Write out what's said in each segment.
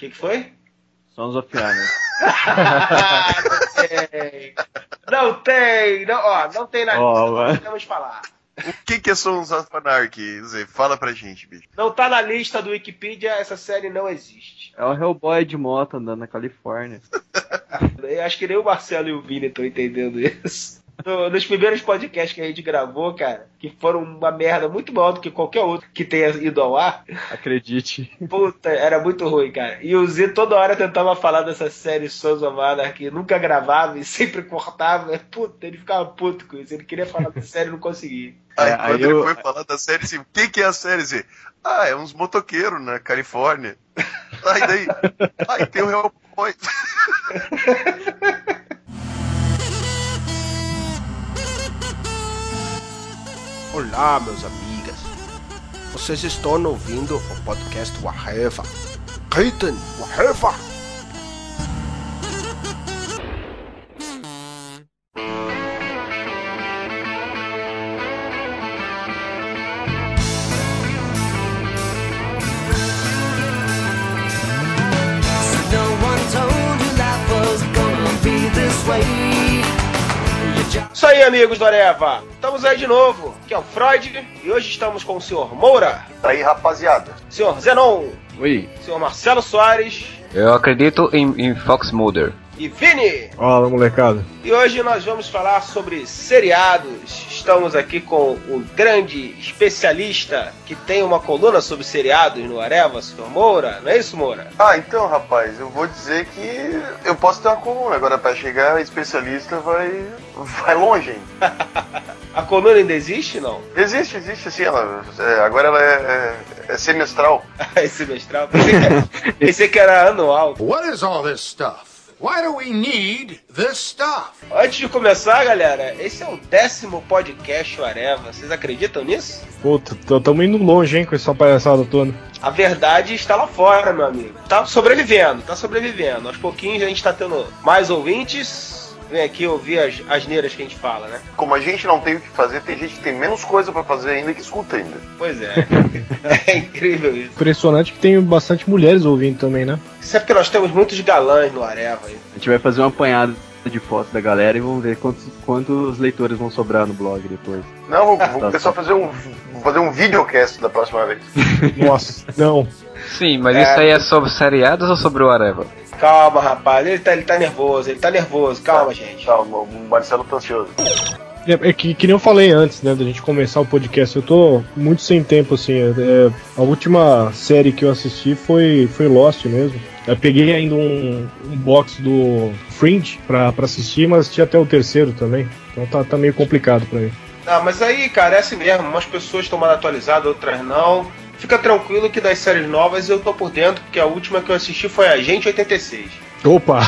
que, que foi? Sons of Anarchy. não tem. Não tem. Não, ó, não tem na Ó, lista. mano. Não podemos falar. O que, que é Sons of Anarchy? Zé? Fala pra gente, bicho. Não tá na lista do Wikipedia, essa série não existe. É o Hellboy de moto andando na Califórnia. Eu acho que nem o Marcelo e o Vini estão entendendo isso. No- nos primeiros podcasts que a gente gravou, cara, que foram uma merda muito maior do que qualquer outro que tenha ido ao ar, Acredite. puta, era muito ruim, cara. E o Z toda hora tentava falar dessa série Sons of Anarchy, nunca gravava e sempre cortava. Puta, ele ficava puto com isso. Ele queria falar da série e não conseguia. Aí, É, quando aí ele eu- foi falar da série, assim, o que, que é a série? Zé? Ah, é uns motoqueiros na Califórnia. Aí daí, aí tem o Hellboy. Olá, meus amigas. Vocês estão ouvindo o podcast Waheva. Keiten Waheva. No one told you was be this way. Isso aí, amigos do Areva. Estamos aí de novo. Aqui é o Freud e hoje estamos com o senhor Moura, Aí, rapaziada. senhor Zenon, Oi, senhor Marcelo Soares eu acredito em, em Fox Mulder. E Vini. Fala, molecada. E hoje nós vamos falar sobre seriados. Estamos aqui com o grande especialista que tem uma coluna sobre seriados no Areva, senhor Moura. Não é isso, Moura? Ah, então, rapaz, eu vou dizer que eu posso ter uma coluna. Agora, pra chegar especialista, vai, vai longe, hein? A coluna ainda existe, não? Existe, existe, assim, ela, é, agora ela é, é, é semestral. Esse mestral. Pensei que, era, pensei que era anual. What is all this stuff? Why do we need this stuff? Antes de começar, galera, esse é o décimo podcast Areva. Vocês acreditam nisso? Puta, tamo indo longe, hein, com essa palhaçada toda. A verdade está lá fora, meu amigo. Tá sobrevivendo, tá sobrevivendo. Aos pouquinhos a gente tá tendo mais ouvintes. Vem aqui ouvir as asneiras que a gente fala, né? Como a gente não tem o que fazer, tem gente que tem menos coisa pra fazer ainda que escuta ainda. Pois é. é incrível isso. Impressionante que tem bastante mulheres ouvindo também, né? Isso é porque nós temos muitos galãs no Areva aí. A gente vai fazer um apanhado de fotos da galera e vamos ver quantos, quantos leitores vão sobrar no blog depois. Não, vou, vou pessoal fazer um, vou fazer um videocast da próxima vez. Nossa, não. Sim, mas É. isso aí é sobre seriados ou sobre o Areva? Calma, rapaz. Ele tá, ele tá nervoso, ele tá nervoso. Calma, gente. Tá, o Marcelo tá ansioso. É, é que, que nem eu falei antes, né, da gente começar o podcast, eu tô muito sem tempo, assim. é, é, a última série que eu assisti foi, foi Lost mesmo. Eu peguei ainda um, um box do Fringe pra, pra assistir, mas assisti até o terceiro também. Então tá, tá meio complicado pra mim. Ah, mas aí, cara, é assim mesmo. Umas pessoas estão mal atualizadas, outras não. Fica tranquilo que das séries novas eu tô por dentro, porque a última que eu assisti foi Agente 86. Opa!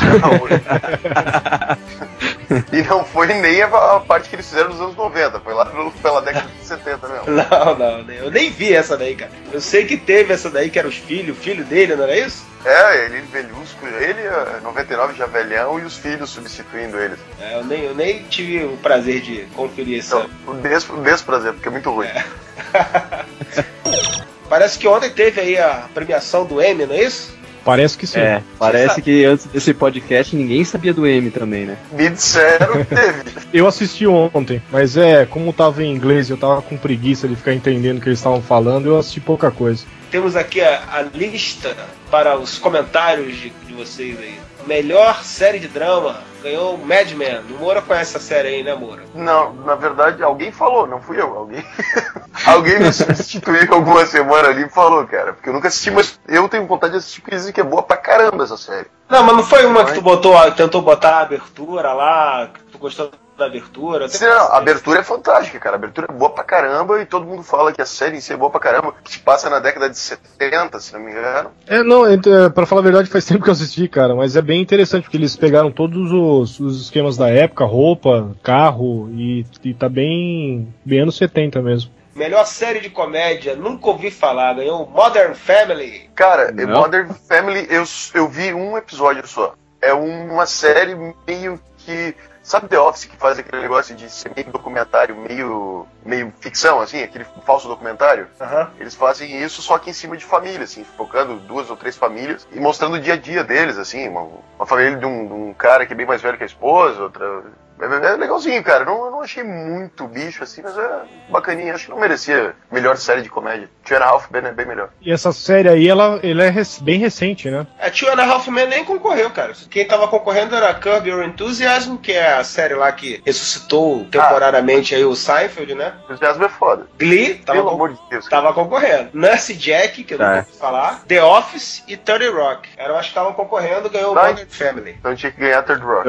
e não foi nem a, parte que eles fizeram nos anos 90, foi lá no- pela década de 70 mesmo. Não, não, eu nem vi essa daí, cara. Eu sei que teve essa daí que era os filhos, o filho dele, não era isso? É, ele velhusco, ele, é, 99 já velhão e os filhos substituindo eles. É, eu, nem, eu nem tive o prazer de conferir essa. Então, des, desprazer, porque é muito ruim. Parece que ontem teve aí a premiação do Emmy, não é isso? Parece que sim. É, parece que antes desse podcast ninguém sabia do M também, né? Me disseram que teve. Eu assisti ontem, mas é, como tava em inglês eu tava com preguiça de ficar entendendo o que eles estavam falando, eu assisti pouca coisa. Temos aqui a, a lista para os comentários de, de vocês aí. Melhor série de drama ganhou Mad Men. O Moura conhece essa série aí, né, Moura? Não, na verdade, alguém falou, não fui eu. Alguém, alguém me substituiu alguma semana ali e falou, cara. Porque eu nunca assisti, mas eu tenho vontade de assistir porque dizem que é boa pra caramba essa série. Não, mas não foi uma que tu botou, tentou botar a abertura lá, que tu gostou da abertura? Sim, não, a abertura é fantástica, cara. A abertura é boa pra caramba e todo mundo fala que a série em si é boa pra caramba. Que se passa na década de 70, se não me engano. É, não, ent- é, pra falar a verdade, faz tempo que eu assisti, cara, mas é bem interessante porque eles pegaram todos os, os esquemas da época, roupa, carro, e, e tá bem, bem anos 70 mesmo. Melhor série de comédia, nunca ouvi falar, ganhou Modern Family. Cara, Não. Modern Family, eu, eu vi um episódio só. É uma série meio que Sabe The Office que faz aquele negócio de ser meio documentário, meio, meio ficção, assim, aquele falso documentário? Aham. Eles fazem isso só que em cima de família, assim, focando duas ou três famílias e mostrando o dia a dia deles, assim, uma, uma família de um, de um cara que é bem mais velho que a esposa, outra. É, é legalzinho, cara. Não, eu não achei muito bicho assim, mas é bacaninha. Acho que não merecia melhor série de comédia. Two and a Half Men é bem melhor. E essa série aí, ela, ela é rec- bem recente, né? A Two and a Half Men nem concorreu, cara. Quem tava concorrendo era Curb Your Enthusiasm, que é a série lá que ressuscitou temporariamente aí o Seinfeld, né? O entusiasmo é foda. Glee tava, Pelo amor de Deus. tava concorrendo. Nurse Jack, que eu não Tá. ouvi falar. The Office e 30 Rock. Eram as que estavam concorrendo, ganhou o. Modern Family. Então tinha que ganhar Third Rock.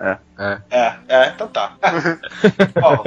É. É, é, então tá. Ó,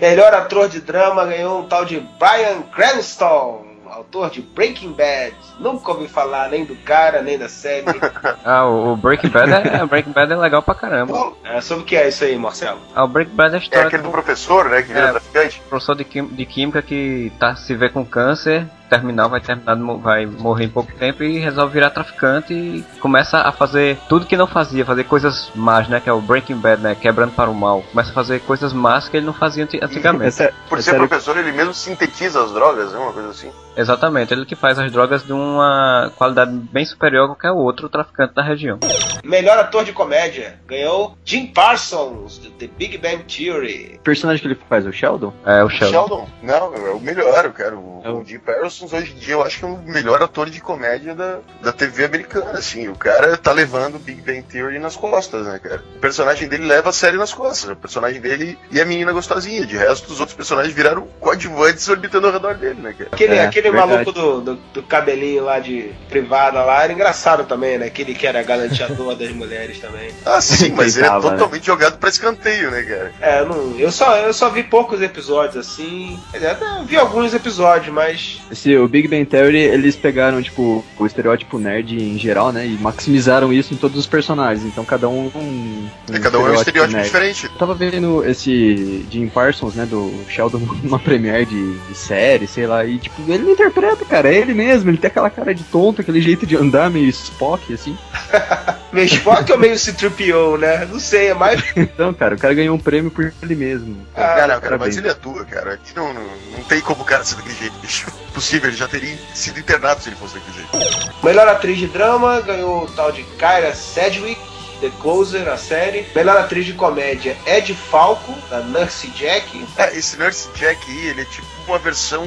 melhor ator de drama ganhou um tal de Brian Cranston, autor de Breaking Bad. Nunca ouvi falar nem do cara, nem da série. Ah, o Breaking Bad é, o Breaking Bad é legal pra caramba. É, sobre o que é isso aí, Marcelo? Ah, o Breaking Bad é a É história aquele do do professor, né, que vira É. traficante. professor de, quim- de química que tá, se vê com câncer, terminal, vai terminar, vai morrer em pouco tempo e resolve virar traficante e começa a fazer tudo que não fazia, fazer coisas más, né? Que é o Breaking Bad, né? Quebrando para o mal. Começa a fazer coisas más que ele não fazia anti- antigamente. Essa, Por essa ser professor, ele mesmo sintetiza as drogas, né, uma coisa assim. Exatamente, ele que faz as drogas de uma qualidade bem superior a qualquer outro traficante da região. Melhor ator de comédia ganhou Jim Parsons, de The Big Bang Theory. O personagem que ele faz, o Sheldon? É o Sheldon. Sheldon, não, é o melhor, cara. O, É o- o Jim Parsons hoje em dia eu acho que é o melhor ator de comédia da, da TV americana, assim. O cara tá levando o Big Bang Theory nas costas, né, cara? O personagem dele leva a série nas costas. O personagem dele e a menina gostosinha. De resto, os outros personagens viraram coadjuvantes orbitando ao redor dele, né, cara? Aquele, É, aquele verdade. maluco do, do, do cabelinho lá de privada lá era engraçado também, né? Aquele que era galanteador das mulheres também. Ah, sim, mas ele é né? totalmente jogado pra escanteio, né, cara? É, eu, não, eu, só, eu só vi poucos episódios assim. Quer dizer, até vi alguns episódios, mas. Esse, o Big Bang Theory, eles pegaram, tipo, o estereótipo nerd em geral, né? E maximizaram isso em todos os personagens. Então cada um. um É, cada um é um estereótipo nerd. diferente. Eu tava vendo esse Jim Parsons, né, do Sheldon numa premiere de, de série, sei lá, e tipo, ele interpreta, cara, é ele mesmo, ele tem aquela cara de tonto, aquele jeito de andar meio Spock, assim. Meio Spock ou meio C-3PO, né? Não sei, é mais. Então, cara, o cara ganhou um prêmio por ele mesmo. Ah, cara, cara, mas ele atua, cara. Aqui não, não, não tem como o cara ser daquele jeito, bicho. Possível, ele já teria sido internado se ele fosse daquele jeito. Melhor atriz de drama ganhou o tal de Kyra Sedgwick, The Closer, a série. Melhor atriz de comédia, Ed Falco, da Nurse Jack. É, esse Nurse Jack aí, ele é tipo uma versão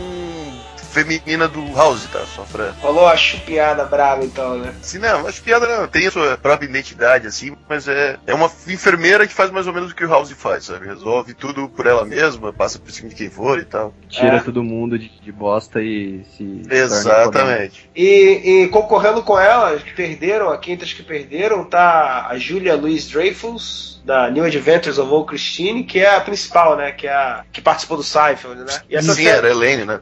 feminina do House, tá? Só pra. Falou a chupinhada brava então, né? Assim, não, acho piada não. Tem a sua própria identidade, assim, mas é, é uma enfermeira que faz mais ou menos o que o House faz, sabe? Resolve tudo por ela mesma, passa por cima de quem for e tal. Tira É. todo mundo de, de bosta e se. Exatamente. E, e concorrendo com ela, as que perderam, a quintas que perderam, tá a Julia Louis Dreyfus, da New Adventures of Old Christine, que é a principal, né? Que é a que participou do Seinfeld, né? E essa Sim, série, era Elaine, né?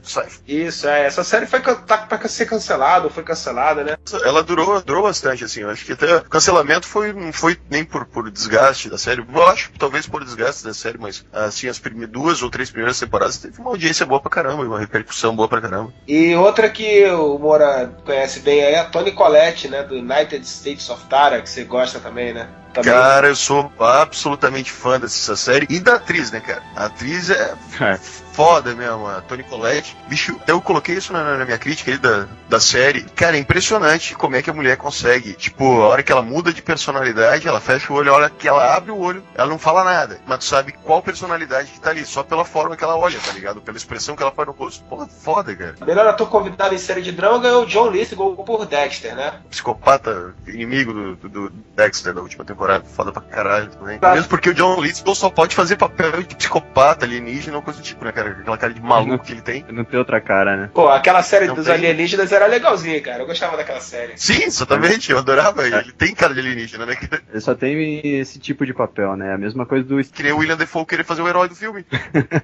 Isso, é. Essa série foi tá pra ser cancelada, ou foi cancelada, né? Ela durou, durou bastante, assim. Eu acho que até o cancelamento foi, não foi nem por, por desgaste da série. Eu acho que talvez por desgaste da série, mas assim, as prime- duas ou três primeiras temporadas teve uma audiência boa pra caramba, e uma repercussão boa pra caramba. E outra que o Moura conhece bem aí é a Toni Collette, né? Do United States of Tara, que você gosta também, né? Também. Cara, eu sou absolutamente fã dessa série. E da atriz, né, cara? A atriz é É. foda mesmo, a Toni Collette. Bicho, eu coloquei isso na, na minha crítica aí da, da série. Cara, é impressionante como é que a mulher consegue. Tipo, a hora que ela muda de personalidade, ela fecha o olho, a hora que ela abre o olho, ela não fala nada. Mas tu sabe qual personalidade que tá ali, só pela forma que ela olha, tá ligado? Pela expressão que ela faz no rosto. Pô, foda, cara. Melhor ator convidado em série de drama ganhou o John Lithgow por Dexter, né? Psicopata, inimigo do, do, do Dexter da última temporada. Foda pra caralho também. Tá. Mesmo porque o John Lithgow só pode fazer papel de psicopata, alienígena ou coisa do tipo, né, cara? Aquela cara de maluco que ele tem. Não tem outra cara, né? Pô, aquela série Não dos tem. alienígenas era legalzinha, cara. Eu gostava daquela série. Sim, exatamente, eu adorava. Ele tem cara de alienígena, né? Ele só tem esse tipo de papel, né? A mesma coisa do que nem o William Defoe querer fazer o herói do filme.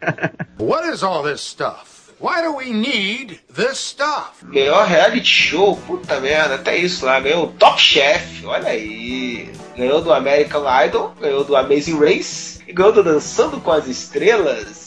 What is all this stuff? Why do we need this stuff? Melhor reality show, puta merda, até isso lá. Ganhou o Top Chef, olha aí. Ganhou do American Idol, ganhou do Amazing Race e ganhou do Dançando com as Estrelas.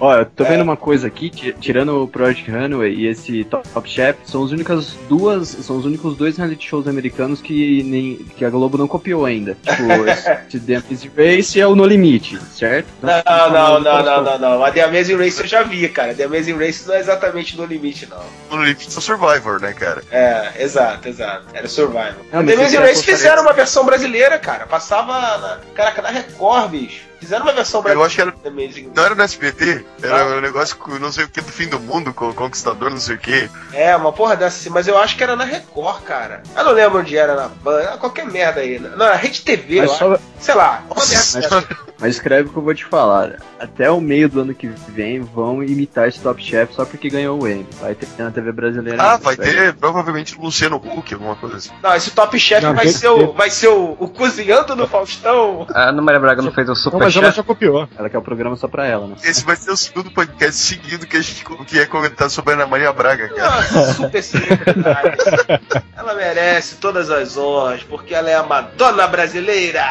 Ó, eu tô vendo uma coisa aqui, ti- tirando o Project Runway e esse Top, Chef, são os únicas duas, são os únicos dois reality shows americanos que nem que a Globo não copiou ainda. Tipo, esse The Amazing Race é o No Limite, certo? Não, não, não, não, não, não. A The Amazing Race eu já vi, cara. The Amazing Race não é exatamente no limite, não. No limite do Survivor, né, cara? É, exato, exato. Era Survival. Não, The Amazing Race fizeram uma versão brasileira, cara. Passava, na, caraca, na Record, bicho. Fizeram uma versão Eu brasileira. acho que era. The Amazing Não era no SBT, era um negócio com não sei o que do fim do mundo, com o Conquistador, não sei o que. É, uma porra dessa assim, mas eu acho que era na Record, cara. Eu não lembro onde era na Band, qualquer merda aí. Não, era Rede TV, Mas eu só- acho. Sei lá, uma merda. Mas escreve o que eu vou te falar. Até o meio do ano que vem vão imitar esse Top Chef só porque ganhou o Emmy. Vai ter na TV brasileira. Ah, ainda, vai ter provavelmente Luciano Huck, alguma coisa assim. Não, esse Top Chef Não, vai, ser o, vai ser o, o cozinhando do Faustão. A Ana Maria Braga não fez o Não, Super mas ela Chef? já copiou. Ela quer o programa só pra ela, né? Esse vai ser o segundo podcast seguido que a gente que é comentar sobre a Ana Maria Braga, cara. Nossa, super celebridade. Ela merece todas as honras, porque ela é a Madonna brasileira.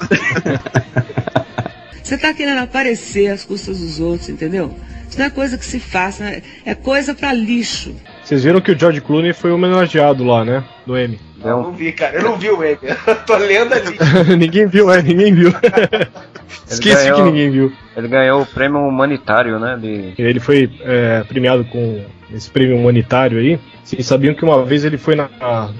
Você tá querendo aparecer às custas dos outros, entendeu? Isso não é coisa que se faça, né? é coisa pra lixo. Vocês viram que o George Clooney foi homenageado lá, né? No M. Um- não vi, cara. Eu não vi o Emmy. Eu tô lendo ali. ninguém viu, é, ninguém viu. Esqueci ganhou- que ninguém viu. Ele ganhou o prêmio humanitário, né? De... Ele foi é, premiado com esse prêmio humanitário aí. Vocês sabiam que uma vez ele foi na,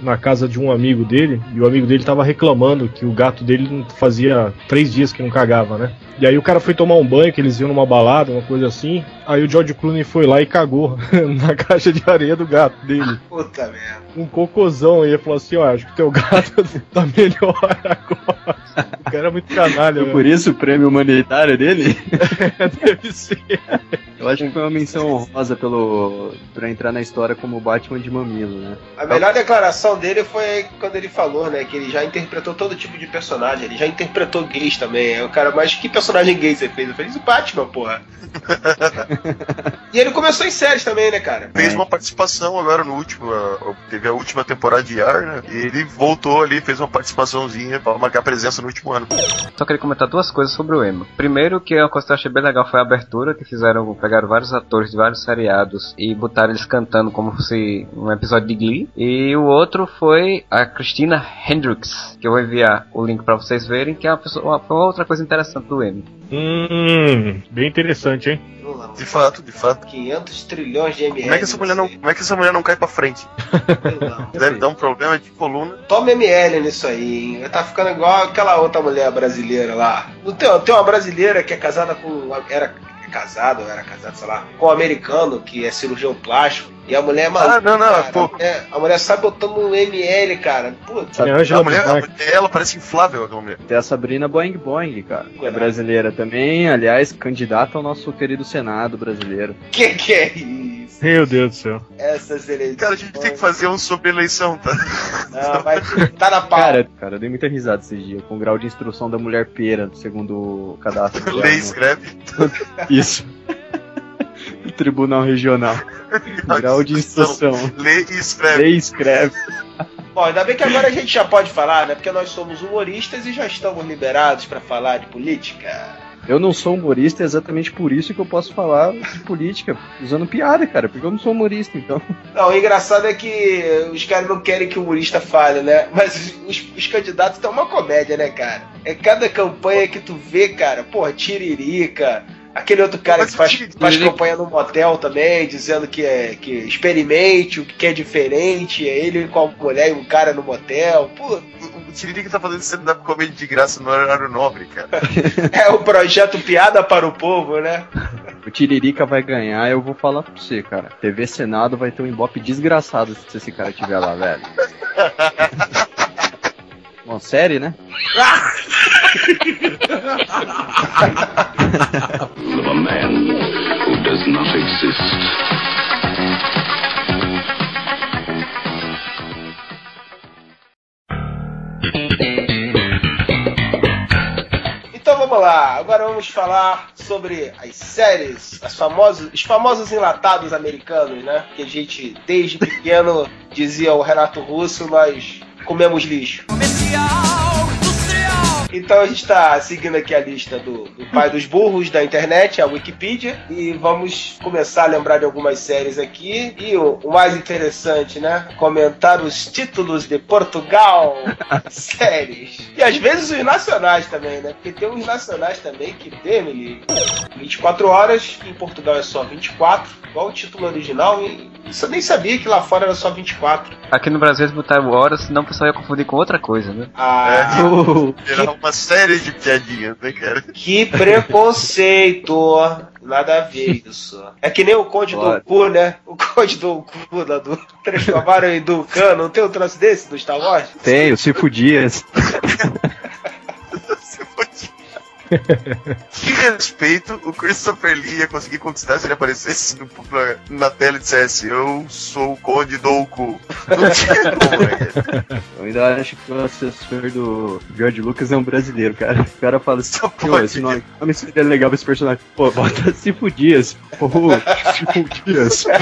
na casa de um amigo dele e o amigo dele tava reclamando que o gato dele não fazia três dias que não cagava, né? E aí o cara foi tomar um banho, que eles iam numa balada, uma coisa assim. Aí o George Clooney foi lá e cagou na caixa de areia do gato dele. Puta merda. Um cocôzão. E ele falou assim: Ó, acho que teu gato tá melhor agora. O cara é muito canalha, Foi por isso o prêmio humanitário dele? Deve ser. Eu acho que foi uma menção honrosa pelo, pra entrar na história como Batman de mamilo, né? A melhor declaração dele foi quando ele falou, né, que ele já interpretou todo tipo de personagem. Ele já interpretou gays também. Aí o cara, mas que personagem gay você fez? Eu fiz o Batman, porra. e ele começou em séries também, né, cara? Fez uma participação agora no último, teve a última temporada de Ar, né? E ele voltou ali, fez uma participaçãozinha pra marcar presença no último ano. Só queria comentar duas coisas sobre o Emo. Primeiro, que uma coisa que eu achei bem legal foi a abertura, que fizeram, pegaram vários atores de vários seriados e botaram eles cantando como se um episódio de Glee. E o outro foi a Christina Hendricks, que eu vou enviar o link pra vocês verem, que é uma, pessoa, uma, uma outra coisa interessante do Emo. Hum, bem interessante, hein? De fato, de fato. 500 trilhões de ml. Como é que essa mulher não, como é que essa mulher não cai pra frente? não. Deve dar um problema de coluna. Toma ML nisso aí, hein? Tá ficando igual aquela outra mulher brasileira lá. Não tem, tem uma brasileira que é casada com. Era casada, ou era casada, sei lá, com um americano que é cirurgião plástico. E a mulher é maluca. Ah, não, não, cara. pô. É, a mulher sai botando um ML, cara. Putz. É a A mulher, a mulher, ela parece inflável, aquela mulher. Tem a Sabrina Boing Boing, cara. É brasileira também, aliás, candidata ao nosso querido Senado brasileiro. Que que é isso? Meu Deus do céu. Essas eleições. Cara, a gente tem que fazer um sobre eleição, tá? Não, mas tá na pau. Cara, cara, eu dei muita risada esses dias, com o grau de instrução da mulher pera, segundo o cadastro. Lei escreve. Isso. Tribunal Regional. Grau de instrução. Lê e escreve. Lei escreve. Bom, ainda bem que agora a gente já pode falar, né? Porque nós somos humoristas e já estamos liberados pra falar de política. Eu não sou humorista, é exatamente por isso que eu posso falar de política, usando piada, cara, porque eu não sou humorista, então. Não, o engraçado é que os caras não querem que o humorista fale, né? Mas os, os candidatos estão uma comédia, né, cara? É cada campanha que tu vê, cara, porra, tiririca. Aquele outro cara que faz, faz campanha no motel também, dizendo que é que experimente o que é diferente, é ele com a mulher e um cara no motel. Pô, O Tiririca tá fazendo stand-up comedy de graça no horário nobre, cara. é o projeto Piada para o Povo, né? O Tiririca vai ganhar, eu vou falar pra você, cara. TV Senado vai ter um ibope desgraçado se esse cara estiver lá, velho. Bom, série, né? of a man who does not exist. Então vamos lá, agora vamos falar sobre as séries, as famosas, os famosos enlatados americanos, né? Que a gente, desde pequeno, dizia o Renato Russo, nós comemos lixo. Então a gente está seguindo aqui a lista do, do pai dos burros da internet, a Wikipedia, e vamos começar a lembrar de algumas séries aqui. E o, o mais interessante, né? Comentar os títulos de Portugal, séries. E às vezes os nacionais também, né? Porque tem uns nacionais também que tem, me livre. 24 horas, em Portugal é só 24, igual o título original, e isso eu nem sabia que lá fora era só 24. Aqui no Brasil eles botaram horas, senão o pessoal ia confundir com outra coisa, né? Ah, Era uma série de piadinhas, né, cara? Que preconceito! Nada a ver isso. É que nem o Conde Claro. do Cu, né? O Conde do Cu da do transformaram em Ducan. Não tem um troço desse do Star Wars? Tem, o Cifo Dias. Que respeito o Christopher Lee ia conseguir conquistar se ele aparecesse no- na, na tela e dissesse Eu sou o Conde Douku. Não tinha como, né? Eu ainda acho que o assessor do George Lucas é um brasileiro, cara. O cara fala assim, pô, esse nome, nome seria legal pra esse personagem. Pô, bota Cifo Dias. Pô, Cifo Dias.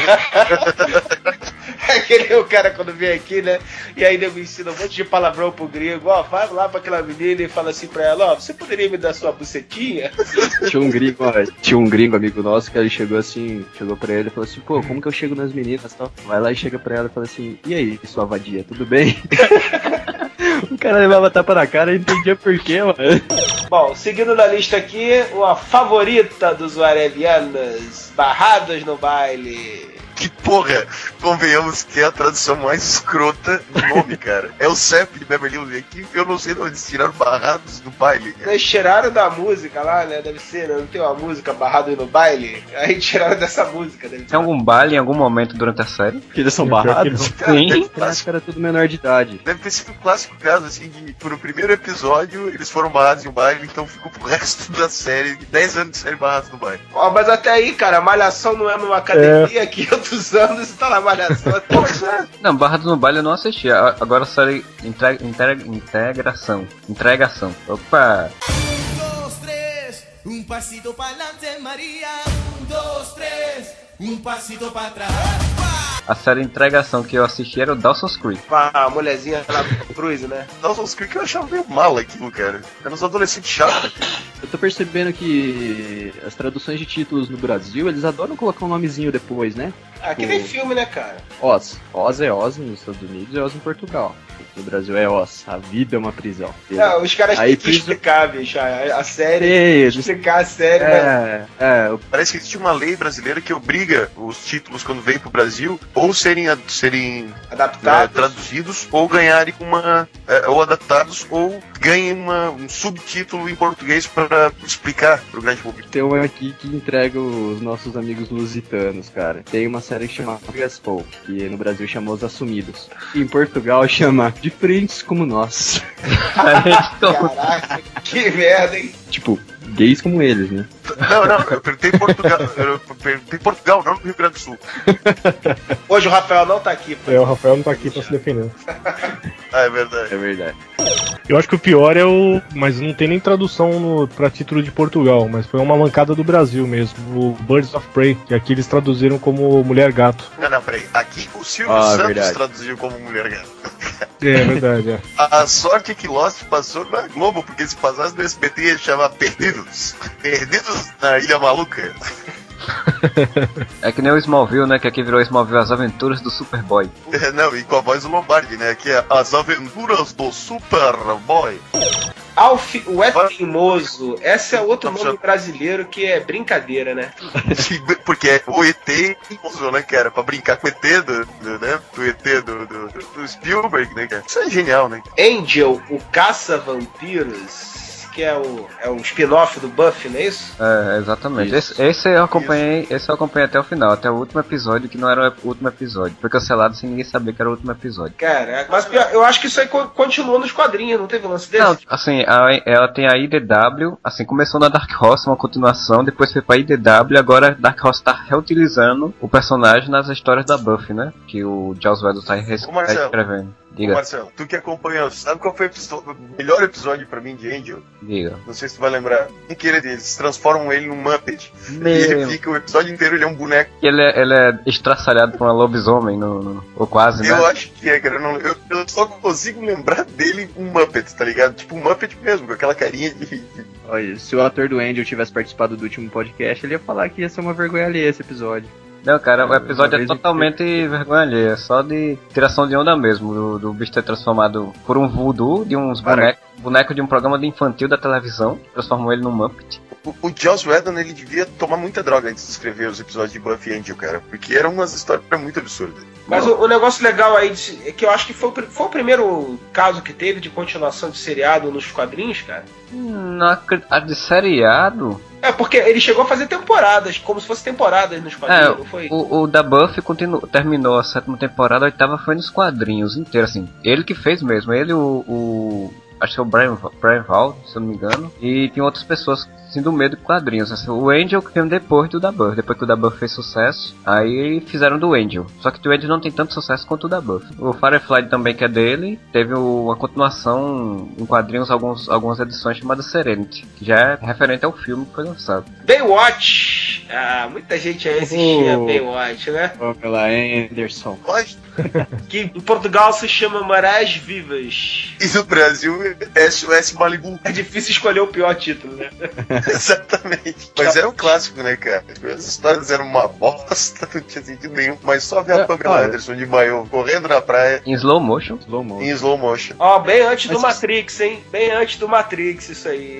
Que nem o cara quando vem aqui, né? E aí nego ensina um monte de palavrão pro gringo. Ó, vai lá pra aquela menina e fala assim pra ela: Ó, você poderia me dar sua bucetinha? Tinha um gringo, ó, tinha um gringo amigo nosso que ele chegou assim, chegou pra ele e falou assim, pô, como que eu chego nas meninas tal? Vai lá e chega pra ela e fala assim, e aí, sua vadia, tudo bem? o cara levava tapa na cara e entendia por quê, mano. Bom, seguindo na lista aqui, uma favorita dos Warelianos, Barrados no Baile. Que porra, convenhamos que é a tradução mais escrota do nome, cara. É o CEP de Beverly Hills aqui, eu não sei de onde eles tiraram barrados do baile. cara. Eles tiraram da música lá, né? Deve ser, né? Não tem uma música Barrado no Baile? Aí tiraram dessa música, deve Tem algum baile em algum momento durante a série? Porque eles são que barrados. Sim. Eu acho que era tudo menor de idade. Deve ter sido um clássico caso, assim, de por o primeiro episódio eles foram barrados em um baile, então ficou pro resto da série, 10 anos de série barrados no baile. Ó, mas até aí, cara, malhação não é numa academia que outros anos e tá na malhação. Não, Barra do Baile eu não assisti. Agora a série entre, entre, Integração. Entregação. Opa! dos, tres, un pasito para adelante, María. Un, dos, tres, un pasito para atrás. A série Entregação que eu assisti era o Dawson's Creek. a mulherzinha lá do Cruz, né? Dawson's Creek eu achava meio mal aquilo, cara. Era uns adolescentes chatos. Eu tô percebendo que as traduções de títulos no Brasil, eles adoram colocar um nomezinho depois, né? Ah, que nem filme, né, cara? Oz. Oz é Oz nos Estados Unidos e Oz em Portugal. No Brasil é Oz. A vida é uma prisão. Não, os caras Aí têm que fiz- explicar, bicho. A, a série. Eles- Explicar a série, né? É, é, Parece que existe uma lei brasileira que obriga os títulos, quando vêm pro Brasil, ou serem, serem né, Adaptado. traduzidos, ou ganharem uma. é, ou adaptados, ou ganhem uma- um subtítulo em português para explicar pro grande público. tem um aqui que entrega os nossos amigos lusitanos, cara. Tem uma série que chama Gaspol, que no Brasil chamou Os Assumidos. E em Portugal chama Diferentes como Nós. Caraca, que merda, hein? tipo, gays como eles, né? Não, não, eu perguntei em Portugal. Eu perguntei em Portugal, não no Rio Grande do Sul. Hoje o Rafael não tá aqui. pô. É, o Rafael não tá aqui pra se defender. Ah, é verdade. É verdade. Eu acho que o pior é o. Mas não tem nem tradução no, pra título de Portugal, mas foi uma mancada do Brasil mesmo. O Birds of Prey, que aqui eles traduziram como Mulher Gato. Não, não, peraí. Aqui o Silvio Ah, Santos verdade. traduziu como mulher gato. É verdade, é. A sorte é que Lost passou na Globo, porque se passasse no SBT ia chamar Perdidos. Perdidos na Ilha Maluca. É que nem o Smallville, né? Que aqui virou Smallville As Aventuras do Superboy. É, Não, e com a voz do Lombardi, né? Que é As Aventuras do Superboy. Alf, o é teimoso. Esse é outro nome brasileiro que é brincadeira, né? Porque é o ET usou, né, cara? Pra brincar com o ET do, do, né? do ET do, do, do Spielberg, né, cara? Isso é genial, né? Angel, o caça-vampiros, que é, o, é um spin-off do Buffy, não é isso? É, exatamente. Esse, esse eu acompanhei, esse eu acompanhei até o final, até o último episódio, que não era o último episódio. Foi cancelado sem ninguém saber que era o último episódio. Caraca, mas eu acho que isso aí co- continuou nos quadrinhos, não teve um lance desse? Não, assim, a- ela tem a IDW, assim, começou na Dark Horse, uma continuação, depois foi pra IDW, agora Dark Horse tá reutilizando o personagem nas histórias da Buffy, né? Que o Giles Weddle tá reescrevendo. Diga. Marcelo, tu que acompanhou, sabe qual foi o melhor episódio pra mim de Angel? Diga. Não sei se tu vai lembrar. Em que ele- eles transformam ele num Muppet. E ele Meu. fica o episódio inteiro, ele é um boneco. Ele é, ele é estraçalhado por uma lobisomem, no, no- ou quase, né? Eu acho que é, cara. Eu, não- eu- eu só consigo lembrar dele um Muppet, tá ligado? Tipo um Muppet mesmo, com aquela carinha de. Olha, se o ator do Angel tivesse participado do último podcast, ele ia falar que ia ser uma vergonha alheia esse episódio. Não, cara, o Uma episódio é totalmente vergonha alheia, só de tiração de onda mesmo, do, do bicho ter transformado por um voodoo de uns bonecos, boneco de um programa de infantil da televisão, transformou ele num Muppet. O, o Joss Whedon, ele devia tomar muita droga antes de escrever os episódios de Buffy e Angel, cara. Porque eram umas histórias muito absurdas. Mas o, o negócio legal aí de- é que eu acho que foi, foi o primeiro caso que teve de continuação de seriado nos quadrinhos, cara. Não acre- a de seriado? É, porque ele chegou a fazer temporadas, como se fosse temporadas nos quadrinhos, É, não foi? o, o da Buffy continu, terminou a sétima temporada, a oitava foi nos quadrinhos inteiro, assim. Ele que fez mesmo, ele, o. o acho que é o Brian, Brian Val, se eu não me engano, e tem outras pessoas assim, do meio de quadrinhos. Assim, o Angel que veio depois do da Buffy, depois que o da Buffy fez sucesso, aí fizeram do Angel. Só que o Angel não tem tanto sucesso quanto o da Buffy. O Firefly também, que é dele, teve uma continuação em quadrinhos, alguns, algumas edições chamada Serenity, que já é referente ao filme que foi lançado. Baywatch! Ah, muita gente aí assistia Oh. Baywatch, né? Pamela Anderson. Mas, Que em Portugal se chama Marés Vivas. e no Brasil, SOS Malibu. É difícil escolher o pior título, né? Exatamente. Mas era um clássico, né, cara? As histórias eram uma bosta, não tinha sentido nenhum. Mas só ver a É, Pamela olha. Anderson de maiô correndo na praia Em slow motion. Slow mo. em slow motion. Ó, bem antes do Mas- Matrix, hein? Bem antes do Matrix, isso aí.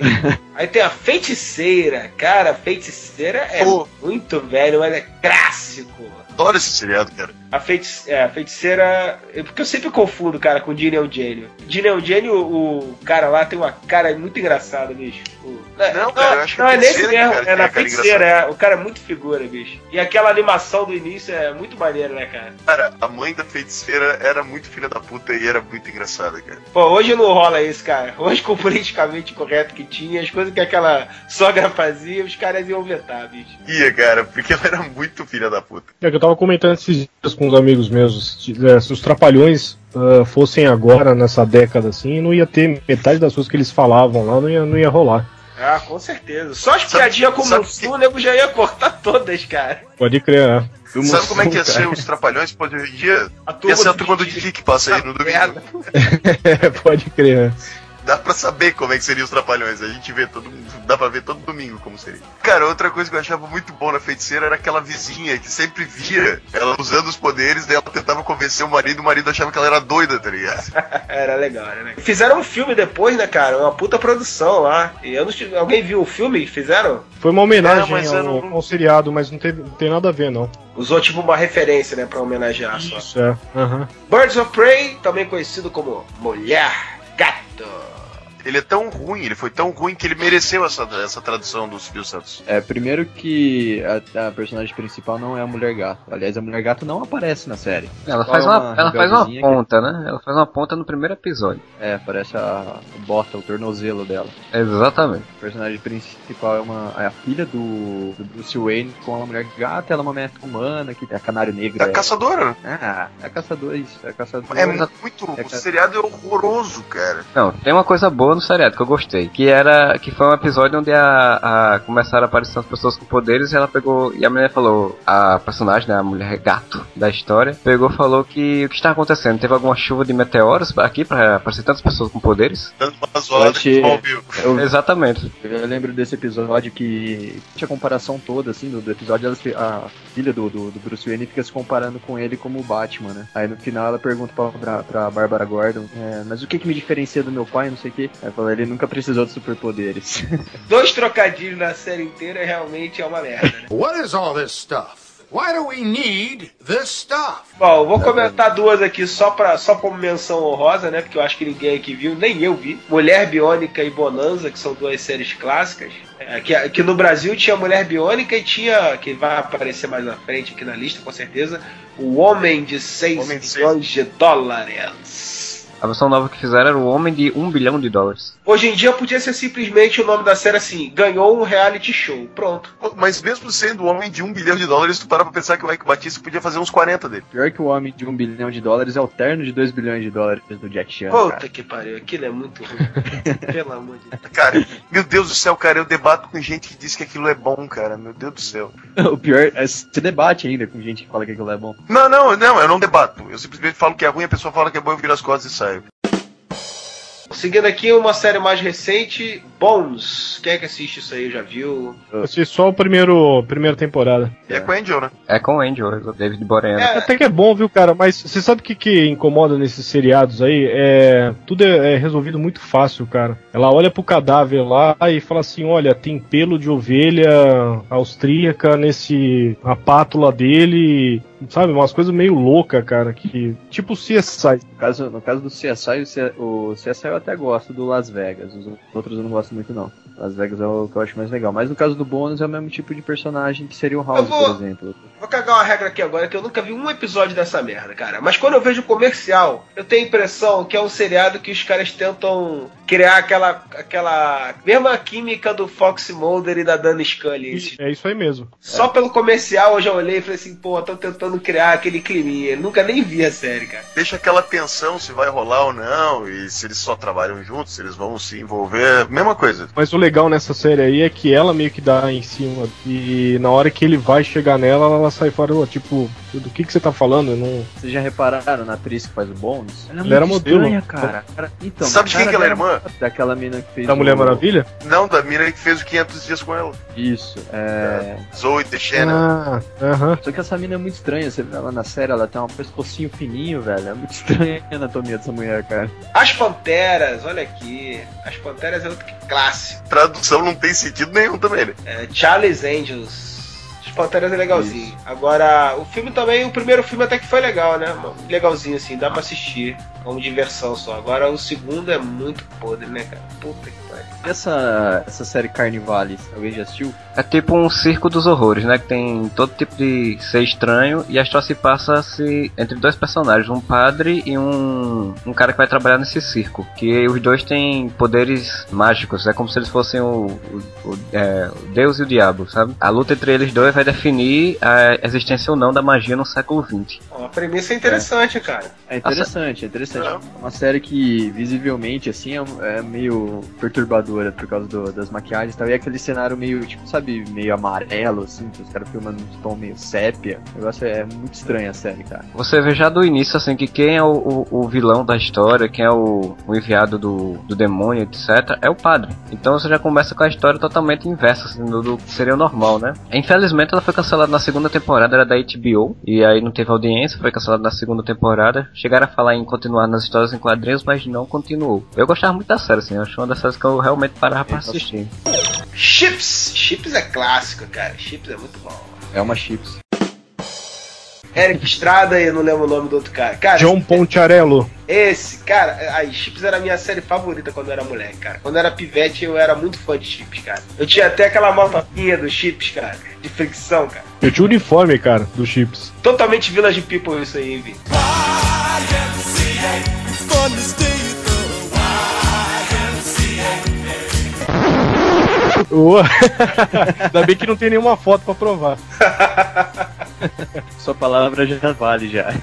aí tem a Feiticeira. Cara, Feiticeira é Pô. muito velho, mas é clássico. Adoro esse seriado, cara. A, é, a feiticeira. é Porque eu sempre confundo, cara, com o Gene Eugênio. Gene Eugênio, o, o cara lá tem uma cara muito engraçada, bicho. O- Não, cara, eu acho que não é nesse mesmo, cara é na feiticeira, é. O cara é muito figura, bicho. E aquela animação do início é muito maneira, né, cara? Cara, a mãe da feiticeira era muito filha da puta e era muito engraçada, cara. Pô, hoje não rola isso, cara. Hoje, com o politicamente correto que tinha, as coisas que aquela sogra fazia, os caras iam vetar, bicho. Ia, cara, porque ela era muito filha da puta. É que eu tava comentando esses dias com uns amigos meus. Se, é, se os trapalhões ah, fossem agora, nessa década assim, não ia ter metade das coisas que eles falavam lá, não ia, não ia rolar. Ah, com certeza. Só as piadinhas com o sabe Mussu, o nego já ia cortar todas, cara. Pode crer, né? Sabe como é que ia Mussum, ser cara. os trapalhões? Hoje em dia A turma ia ser a do turma do Didi. Que passa aí no Merda. domingo. Pode crer, né? Dá pra saber como é que seriam os trapalhões. A gente vê todo dá pra ver todo domingo como seria. Cara, outra coisa que eu achava muito bom na feiticeira era aquela vizinha que sempre via ela usando os poderes, daí ela tentava convencer o marido, o marido achava que ela era doida, tá ligado? Era legal, legal. Fizeram um filme depois, né, cara? Uma puta produção lá. E eu não tive... Alguém viu o filme que fizeram? Foi uma homenagem É, ao, não- ao seriado, mas não, teve, não tem nada a ver, não. Usou tipo uma referência, né, pra homenagear só. Isso, é. Aham. Birds of Prey, também conhecido como Mulher Gato. Besitos. Ele é tão ruim, ele foi tão ruim que ele mereceu essa, essa tradução do Silvio Santos. É, primeiro que a, a personagem principal não é a Mulher Gato. Aliás, a Mulher Gato não aparece na série. Ela Só faz é uma, ela faz uma rebeldezinha que- ponta, né? Ela faz uma ponta no primeiro episódio. É, parece a bota, o tornozelo dela. Exatamente. A personagem principal é, uma, é a filha do, do Bruce Wayne com a Mulher Gato. Ela é uma meta humana, que é a canário negro. É a é- caçadora, né? Ah, é a caçadora, isso. É a caçadora. É muito. É O seriado é horroroso, cara. Não, tem uma coisa boa no seriado que eu gostei. Que era. Que foi um episódio onde a, a começaram a aparecer as pessoas com poderes e ela pegou. E a mulher falou. A personagem, né, a mulher gato da história, pegou e falou que o que está acontecendo? Teve alguma chuva de meteoros aqui pra aparecer tantas pessoas com poderes? Dando uma zoada que. Eu, Exatamente. eu lembro desse episódio que tinha comparação toda, assim, do, do episódio, ela a filha do, do, do Bruce Wayne fica se comparando com ele como o Batman, né? Aí no final ela pergunta pra, pra, pra Bárbara Gordon, é, mas o que que me diferencia do meu pai, não sei o que. Aí fala, ele nunca precisou de superpoderes. Dois trocadilhos na série inteira realmente é uma merda, né? What is all this stuff? Why do we need this stuff? Bom, eu vou comentar duas aqui só, pra, só como menção honrosa, né? Porque eu acho que ninguém aqui viu, nem eu vi. Mulher Biônica e Bonanza, que são duas séries clássicas. É, que, que no Brasil tinha Mulher Biônica e tinha, que vai aparecer mais na frente aqui na lista, com certeza, o Homem de 6 Homem de milhões de dólares. A versão nova que fizeram era o Homem de 1 bilhão de dólares. Hoje em dia podia ser simplesmente o nome da série assim: ganhou um reality show. Pronto. Mas mesmo sendo um homem de um bilhão de dólares, tu para pra pensar que o Ike Batista podia fazer uns 40 dele. Pior que o homem de um bilhão de dólares é o terno de 2 bilhões de dólares do Jack Chan. Puta cara. que pariu, aquilo é muito ruim. Pelo amor de Deus. Cara, meu Deus do céu, cara, eu debato com gente que diz que aquilo é bom, cara. Meu Deus do céu. O pior é se debate ainda com gente que fala que aquilo é bom. Não, não, não, eu não debato. Eu simplesmente falo que é ruim, a pessoa fala que é bom, eu viro as costas e saio. Seguindo aqui, uma série mais recente, Bones. Quem é que assiste isso aí? Já viu? Eu assisti só o primeiro primeira temporada. E é com a Angel, né? É com o Angel, o David Boreanaz. É, Até que é bom, viu, cara? Mas você sabe o que, que incomoda nesses seriados aí? É. Tudo é, é resolvido muito fácil, cara. Ela olha pro cadáver lá e fala assim: olha, tem pelo de ovelha austríaca nesse. a pátula dele. Sabe? Umas coisas meio loucas, cara. Que. Tipo CSI. No caso, no caso do CSI, o o CSI eu até gosto do Las Vegas. Os outros eu não gosto muito, não. Las Vegas é o que eu acho mais legal. Mas no caso do Bônus é o mesmo tipo de personagem que seria o House, vou- por exemplo. Vou cagar uma regra aqui agora que eu nunca vi um episódio dessa merda, cara. Mas quando eu vejo o comercial, eu tenho a impressão que é um seriado que os caras tentam criar aquela, aquela mesma química do Fox Mulder e da Dana Scully. Esse- É isso aí mesmo. Só pelo comercial eu já olhei e falei assim, pô, estão tentando criar aquele climinha. Nunca nem vi a série, cara. Deixa aquela tensão se vai rolar ou não, e se eles só trabalham juntos, se eles vão se envolver. Mesma coisa. Mas o legal nessa série aí é que ela meio que dá em cima. E na hora que ele vai chegar nela, ela sai fora. "Ô, Tipo, do que, que você tá falando? Eu não. Vocês já repararam na atriz que faz o Bônus? Ela é Ela era muito modelo. estranha, cara. Cara, Então, Sabe de quem que ela é dela irmã? Daquela mina que fez Da Mulher o- Maravilha? Não, da mina que fez o 500 dias com ela. Isso, é... Zoe Deschena. Ah, aham. Só que essa mina é muito estranha, você vê ela na série, ela tem um pescocinho fininho, velho. É muito estranha a anatomia dessa mulher, cara. As Panteras, olha aqui. As Panteras é outro que clássico. Tradução não tem sentido nenhum também, né? É, Charlie's Angels. As Panteras é legalzinho. Agora, o filme também, o primeiro filme até que foi legal, né? Legalzinho assim, dá pra assistir. Como diversão só. Agora o segundo é muito podre, né, cara? Puta que essa, essa série Carnivales, alguém já assistiu? É tipo um circo dos horrores, né? Que tem todo tipo de ser estranho e a história se passa se entre dois personagens, um padre e um, um cara que vai trabalhar nesse circo. Que os dois têm poderes mágicos, é como se eles fossem o, o, o- é, o Deus e o diabo, sabe? A luta entre eles dois vai definir a existência ou não da magia no século XX. Ó, a premissa é interessante, cara. É interessante, é interessante. É uma série que visivelmente assim é, é meio perturbadora por causa do- das maquiagens e tal. E aquele cenário meio, tipo, sabe, meio amarelo, assim, que os caras filmando num tom meio sépia. O negócio é muito estranho a série, cara. Você vê já do início, assim, que quem é o, o, o vilão da história, quem é o, o enviado do, do demônio, etc., é o padre. Então você já começa com a história totalmente inversa, assim, do, do que seria o normal, né? Infelizmente ela foi cancelada na segunda temporada, era da HBO, e aí não teve audiência, foi cancelada na segunda temporada. Chegaram a falar em continuar nas histórias em quadrinhos, mas não continuou. Eu gostava muito da série, assim, eu acho uma das séries que eu realmente parava pra assistir. Chips! Chips é clássico, cara. Chips é muito bom. É uma chips. Eric Estrada e eu não lembro o nome do outro cara. Cara, John Pontiarello. esse, cara, aí, Chips era a minha série favorita quando eu era moleque, cara. Quando eu era pivete, eu era muito fã de Chips, cara. Eu tinha até aquela motoquinha do Chips, cara, de fricção, cara. Eu tinha o uniforme, cara, do Chips. Totalmente Village People isso aí, hein, Vi? Ainda bem que não tem nenhuma foto pra provar. Sua palavra já vale já.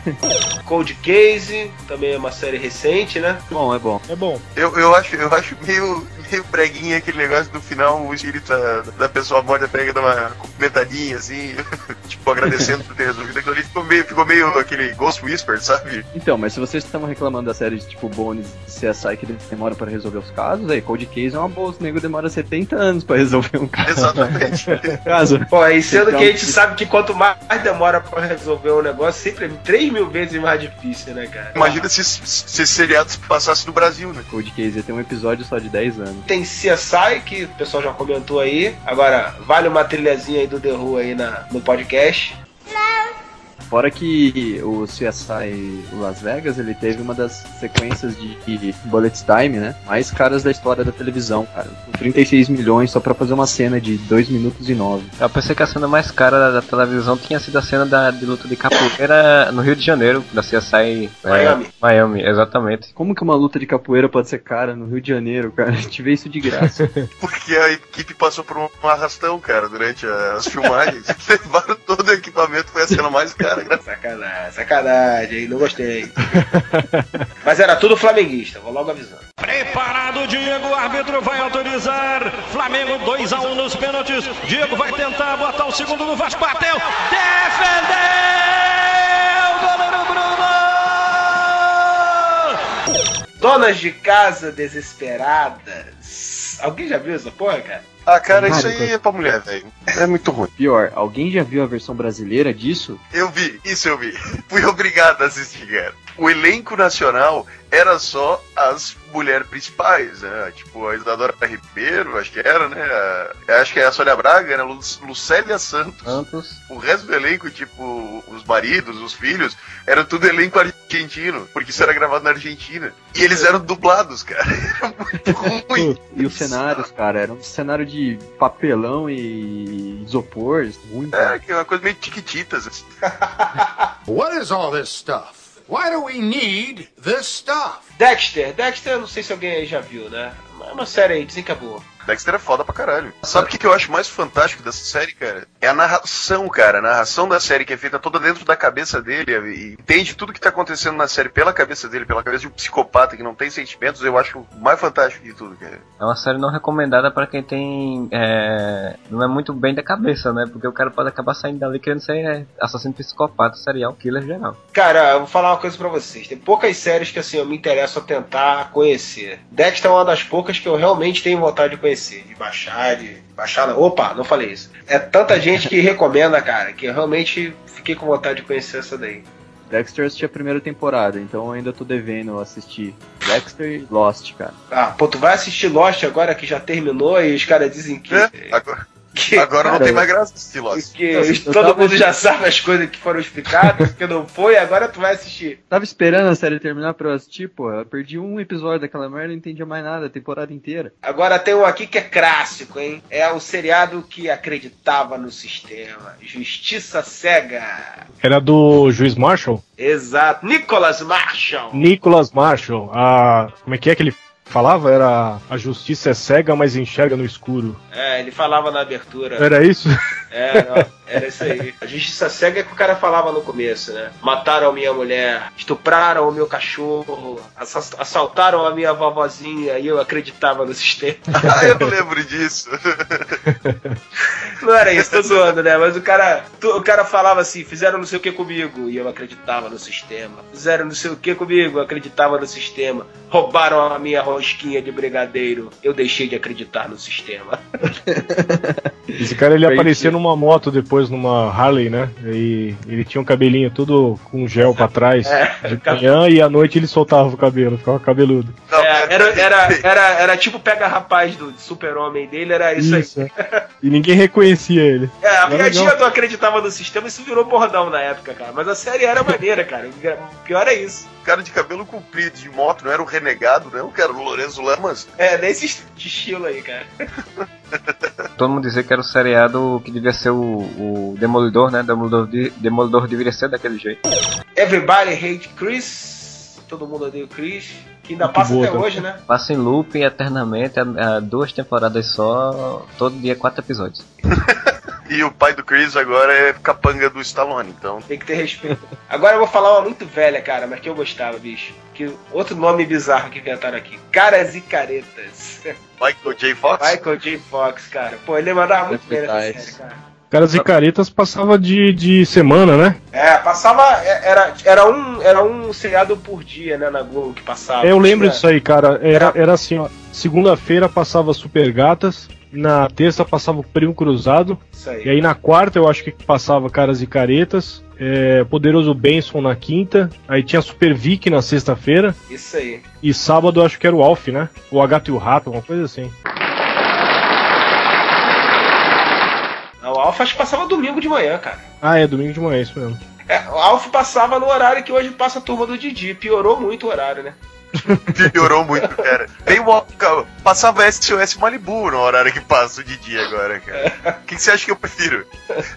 Cold Case, também é uma série recente, né? Bom, é bom. É bom. Eu, eu, acho, eu acho meio, meio breguinha aquele negócio do final, o espírito da, da pessoa morta pega dar uma cumprimentadinha, assim, tipo, agradecendo por ter resolvido aquilo ali. Ficou meio, ficou meio aquele Ghost Whisper, sabe? Então, mas se vocês estavam reclamando da série de tipo Bones e CSI que demora pra resolver os casos, aí Cold Case é uma boa, o nego demora 70 anos pra resolver um caso. Exatamente. caso. Pô, e sendo Então, que a gente sabe que quanto mais demora pra resolver um negócio, sempre é 3 mil vezes mais difícil, né, cara? Imagina se, se esse seriado passasse no Brasil, né? Cold Case ia ter um episódio só de 10 anos. Tem CSI, que o pessoal já comentou aí. Agora, vale uma trilhazinha aí do The Who aí na, no podcast. Hello. Fora que o CSI Las Vegas, ele teve uma das sequências de bullet time, né? Mais caras da história da televisão, cara. Com 36 milhões só pra fazer uma cena de 2 minutos e 9. Eu pensei que a cena mais cara da, da televisão tinha sido a cena da, de luta de capoeira no Rio de Janeiro, da CSI é, Miami. Miami, exatamente. Como que uma luta de capoeira pode ser cara no Rio de Janeiro, cara? A gente vê isso de graça. Porque a equipe passou por um arrastão, cara, durante as filmagens. Levaram todo o equipamento, foi a cena mais cara. Sacanagem, sacanagem, hein? Não gostei. Mas era tudo flamenguista, vou logo avisando. Preparado, Diego. O árbitro vai autorizar. Flamengo 2 a 1 nos pênaltis. Diego vai tentar botar o segundo no Vasco. Bateu. Defendeu! Goleiro Bruno! Donas de casa desesperadas. Alguém já viu essa porra, cara? Ah, cara, isso aí é pra mulher, velho. É muito ruim. Pior, alguém já viu a versão brasileira disso? Eu vi, isso eu vi. Fui obrigado a assistir, cara. O elenco nacional era só as mulheres principais, né? Tipo, a Isadora Ribeiro, acho que era, né? A- acho que é a Sônia Braga, né? Lu- Lucélia Santos. Santos. O resto do elenco, tipo, os maridos, os filhos, era tudo elenco argentino, porque isso era gravado na Argentina. E eles eram dublados, cara. Era muito ruim. E os cenários, cara, era um cenário de papelão e isopor, ruim, É, que é uma coisa meio tiquititas. assim. What is all this stuff? Why do we need this stuff? Dexter, Dexter, eu não sei se alguém aí já viu, né? É uma série aí, dizem que é boa. Dexter é foda pra caralho. Sabe o que, que eu acho mais fantástico dessa série, cara? É a narração, cara. A narração da série que é feita toda dentro da cabeça dele e entende tudo que tá acontecendo na série pela cabeça dele, pela cabeça de um psicopata que não tem sentimentos. Eu acho o mais fantástico de tudo, cara. É uma série não recomendada pra quem tem. é, não é muito bem da cabeça, né? Porque o cara pode acabar saindo dali querendo ser é, assassino psicopata, serial killer geral. Cara, eu vou falar uma coisa pra vocês. Tem poucas séries que assim eu me interesso a tentar conhecer. Dexter é uma das poucas que eu realmente tenho vontade de conhecer, de baixar, de baixar. Não. Opa, não falei isso. É tanta gente que recomenda, cara, que eu realmente fiquei com vontade de conhecer essa daí. Dexter eu assisti a primeira temporada, então eu ainda tô devendo assistir Dexter e Lost, cara. Ah, pô, tu vai assistir Lost agora que já terminou e os caras dizem que. É, agora que agora não tem mais graça Eu- eu todo tava- mundo já sabe as coisas que foram explicadas, que não foi, agora tu vai assistir. Tava esperando a série terminar pra eu assistir, pô. Eu perdi um episódio daquela merda e não entendia mais nada a temporada inteira. Agora tem um aqui que é clássico, hein? É o seriado que acreditava no sistema. Justiça Cega. Era do juiz Marshall? Exato. Nicholas Marshall. Nicholas Marshall. A, como é que é que ele falava? Era a justiça é cega, mas enxerga no escuro. É, ele falava na abertura. Era isso? É, não, era isso aí. A justiça cega é que o cara falava no começo, né? Mataram minha mulher, estupraram o meu cachorro, assa- assaltaram a minha vovozinha e eu acreditava no sistema. Ah, eu não lembro disso. Não era isso, tô zoando, né? Mas o cara, o cara falava assim: fizeram não sei o que comigo e eu acreditava no sistema. Fizeram não sei o que comigo, eu acreditava no sistema. Roubaram a minha rosquinha de brigadeiro, eu deixei de acreditar no sistema. Esse cara ele Crazy. aparecia numa moto depois numa Harley, né? E ele tinha um cabelinho tudo com gel pra trás É, de manhã e à noite ele soltava o cabelo, ficava cabeludo. Não, É, era, era, era, era tipo pega rapaz do super-homem dele, era isso, aí. é. E ninguém reconhecia ele. É, a piadinha do acreditava no sistema, isso virou bordão na época, cara. Mas a série era maneira, cara. O pior é isso. Cara de cabelo comprido de moto, não era o renegado, não, cara, o Lorenzo Lamas. É, nesse estilo aí, cara. Todo mundo dizia que era o seriado que devia ser o, o Demolidor, né? Demolidor, de- Demolidor deveria ser daquele jeito. Everybody Hate Chris. Todo mundo odeia o Chris. Que ainda Muito passa boa até hoje, né? Passa em loop eternamente, há, há duas temporadas só, todo dia quatro episódios. E o pai do Chris agora é capanga do Stallone, então. Tem que ter respeito. Agora eu vou falar uma muito velha, cara, mas que eu gostava, bicho. Que outro nome bizarro que inventaram aqui. Caras e caretas. Michael J. Fox? Michael J. Fox, cara. Pô, ele mandava muito bem nessa série, cara. Caras e caretas passava de, de semana, né? É, passava. é, Era, era, um, era um seriado por dia, né, na Globo que passava. É, eu lembro Tinha- disso aí, cara. Era, era assim, ó. Segunda-feira passava Super Gatas, na terça passava o Primo Cruzado, Isso aí. e aí na quarta eu acho que passava Caras e Caretas, é, Poderoso Benson na quinta, aí tinha Super Vic na sexta-feira, Isso aí. e sábado eu acho que era o Alf, né? O H e o Rato, uma coisa assim. Não, o Alf acho que passava domingo de manhã, cara. Ah, é domingo de manhã, isso mesmo. É, o Alf passava no horário que hoje passa a turma do Didi. Piorou muito o horário, né? Piorou muito, cara. Tem uma. cara, Passava SOS Malibu no horário que passa o Didi agora, cara. O que, que você acha que eu prefiro?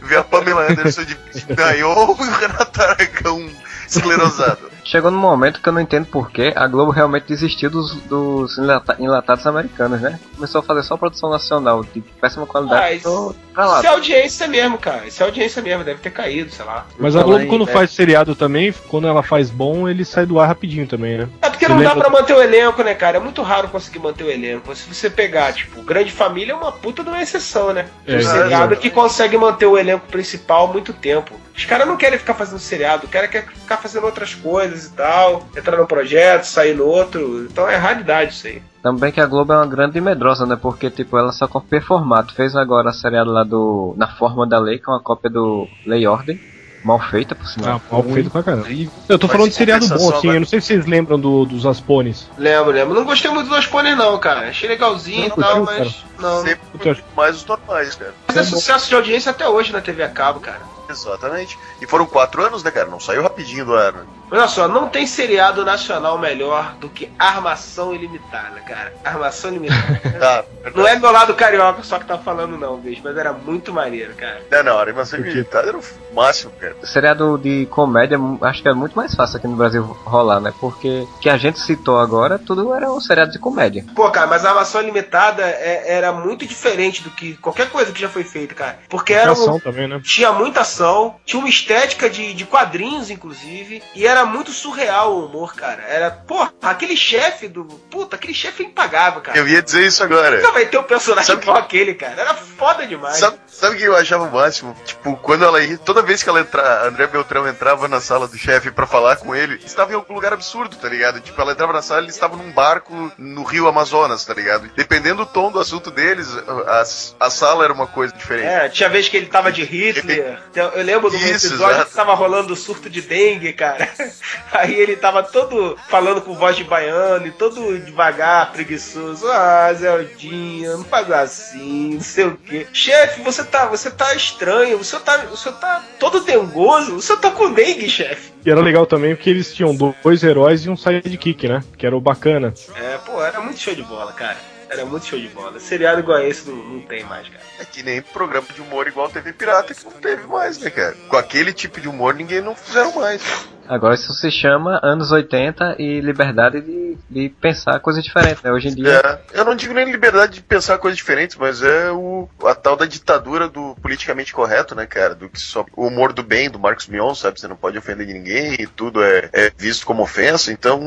Ver a Pamela Anderson de Dayon ou o Renato Aragão esclerosado? Chegou num momento que eu não entendo por que a Globo realmente desistiu dos, dos enlata- enlatados americanos, né? Começou a fazer só produção nacional de péssima Ah, qualidade. isso, pra lá. isso é audiência mesmo, cara. Isso é audiência mesmo, deve ter caído, sei lá. Mas a Falar Globo, quando é. faz seriado também, quando ela faz bom, ele sai do ar rapidinho também, né? É porque não dá lembra- pra manter o elenco, né, cara? É muito raro conseguir manter o elenco. Se você pegar, tipo, Grande Família é uma puta de uma exceção, né? É, um seriado que consegue manter o elenco principal muito tempo. Os caras não querem ficar fazendo seriado, querem quer ficar fazendo outras coisas e tal, entrar num projeto, sair no outro. Então é raridade isso aí. Também que a Globo é uma grande medrosa, né? Porque, tipo, ela só copia formato. Fez agora a seriado lá do Na Forma da Lei, que é uma cópia do Lei Ordem. Mal feita, por sinal. Ah, mal feito pra caramba. Eu tô Mas falando de seriado bom, assim, vai- eu não sei se vocês lembram do, dos Aspones. Lembro, lembro. Não gostei muito dos pôneis, não, cara. Achei legalzinho e tal, curtiu, mas. Não. Sempre mais os normais, cara. Mas é sucesso de audiência até hoje na TV a cabo, cara. Exatamente. E foram quatro anos, né, cara? Não saiu rapidinho do ar. né? Olha só, não tem seriado nacional melhor do que Armação Ilimitada, cara. Armação Ilimitada. Ah, não é meu lado carioca só que tá falando, não, bicho, mas era muito maneiro, cara. Não, não, a animação Por quê? militar era o máximo, cara. Seriado de comédia, acho que é muito mais fácil aqui no Brasil rolar, né? Porque o que a gente citou agora, tudo era um seriado de comédia. Pô, cara, mas a Armação Ilimitada é- era muito diferente do que qualquer coisa que já foi feita, cara. Porque era um, também, né? tinha muita ação, tinha uma estética de, de quadrinhos, inclusive, e era muito surreal o humor, cara. Era, pô, aquele chefe do. Puta, aquele chefe é impagável, cara. Eu ia dizer isso agora. Nunca vai ter um personagem Sabe- igual aquele, cara. Era foda demais. Sabe, sabe o que eu achava o máximo? Tipo, quando ela ia, toda vez que ela entrava, André Beltrão entrava na sala do chefe pra falar com ele, estava em algum lugar absurdo, tá ligado? Tipo, ela entrava na sala e ele estava num barco no rio Amazonas, tá ligado? Dependendo do tom do assunto deles, a, a sala era uma coisa diferente. É, tinha vez que ele tava de Hitler. Eu lembro de um episódio exato. que tava rolando o surto de dengue, cara. Aí ele tava todo falando com voz de baiano e todo devagar, preguiçoso. Ah, Zeldinha, não faz assim, não sei o quê. Chefe, você tá, você tá estranho, você tá, você tá todo dengoso, você tá com dengue, chefe. E era legal também porque eles tinham dois heróis e um sidekick, né? Que era o bacana. É, pô, era muito show de bola, cara. Era muito show de bola. Seriado igual esse não, não tem mais, cara. É que nem programa de humor igual TV Pirata que não teve mais, né, cara? Com aquele tipo de humor ninguém não fizeram mais. Agora isso se chama anos 80 e liberdade de, de pensar coisas diferentes, né? Hoje em dia. É, eu não digo nem liberdade de pensar coisas diferentes, mas é o, a tal da ditadura do politicamente correto, né, cara? Do que só o humor do bem, do Marcos Mion, sabe? Você não pode ofender ninguém e tudo é, é visto como ofensa. Então,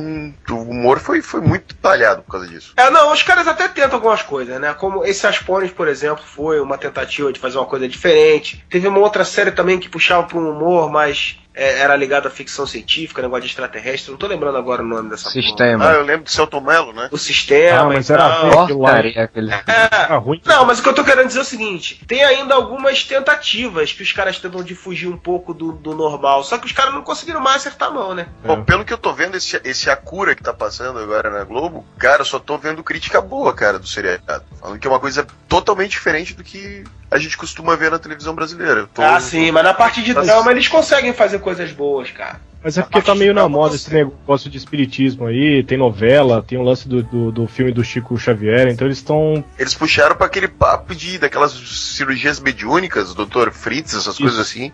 o humor foi, foi muito talhado por causa disso. É, não, os caras até tentam algumas coisas, né? Como esse Aspones, por exemplo, foi uma tentativa de fazer uma coisa diferente. Teve uma outra série também que puxava para um humor, mas é, era ligado à ficção científica, negócio de extraterrestre. Não tô lembrando agora o nome dessa Sistema. Ah, eu lembro do Celton Mello, né? O sistema. Ah, mas era. Porcaria aquele. É, Era ruim. não, mas o que eu tô querendo dizer é o seguinte: tem ainda algumas tentativas que os caras tentam de fugir um pouco do, do normal. Só que os caras não conseguiram mais acertar a mão, né? Bom, pelo que eu tô vendo, esse, esse Akura que tá passando agora na Globo, cara, eu só tô vendo crítica boa, cara, do seriado. Falando que é uma coisa totalmente diferente do que a gente costuma ver na televisão brasileira. Tô- Ah, sim, mas na parte de Mas- drama eles conseguem fazer coisas boas, cara. Mas é porque tá meio na moda esse negócio de espiritismo aí, tem novela, tem o lance do, do, do filme do Chico Xavier, então eles estão. Eles puxaram pra aquele papo de daquelas cirurgias mediúnicas, Dr. Fritz, essas coisas assim,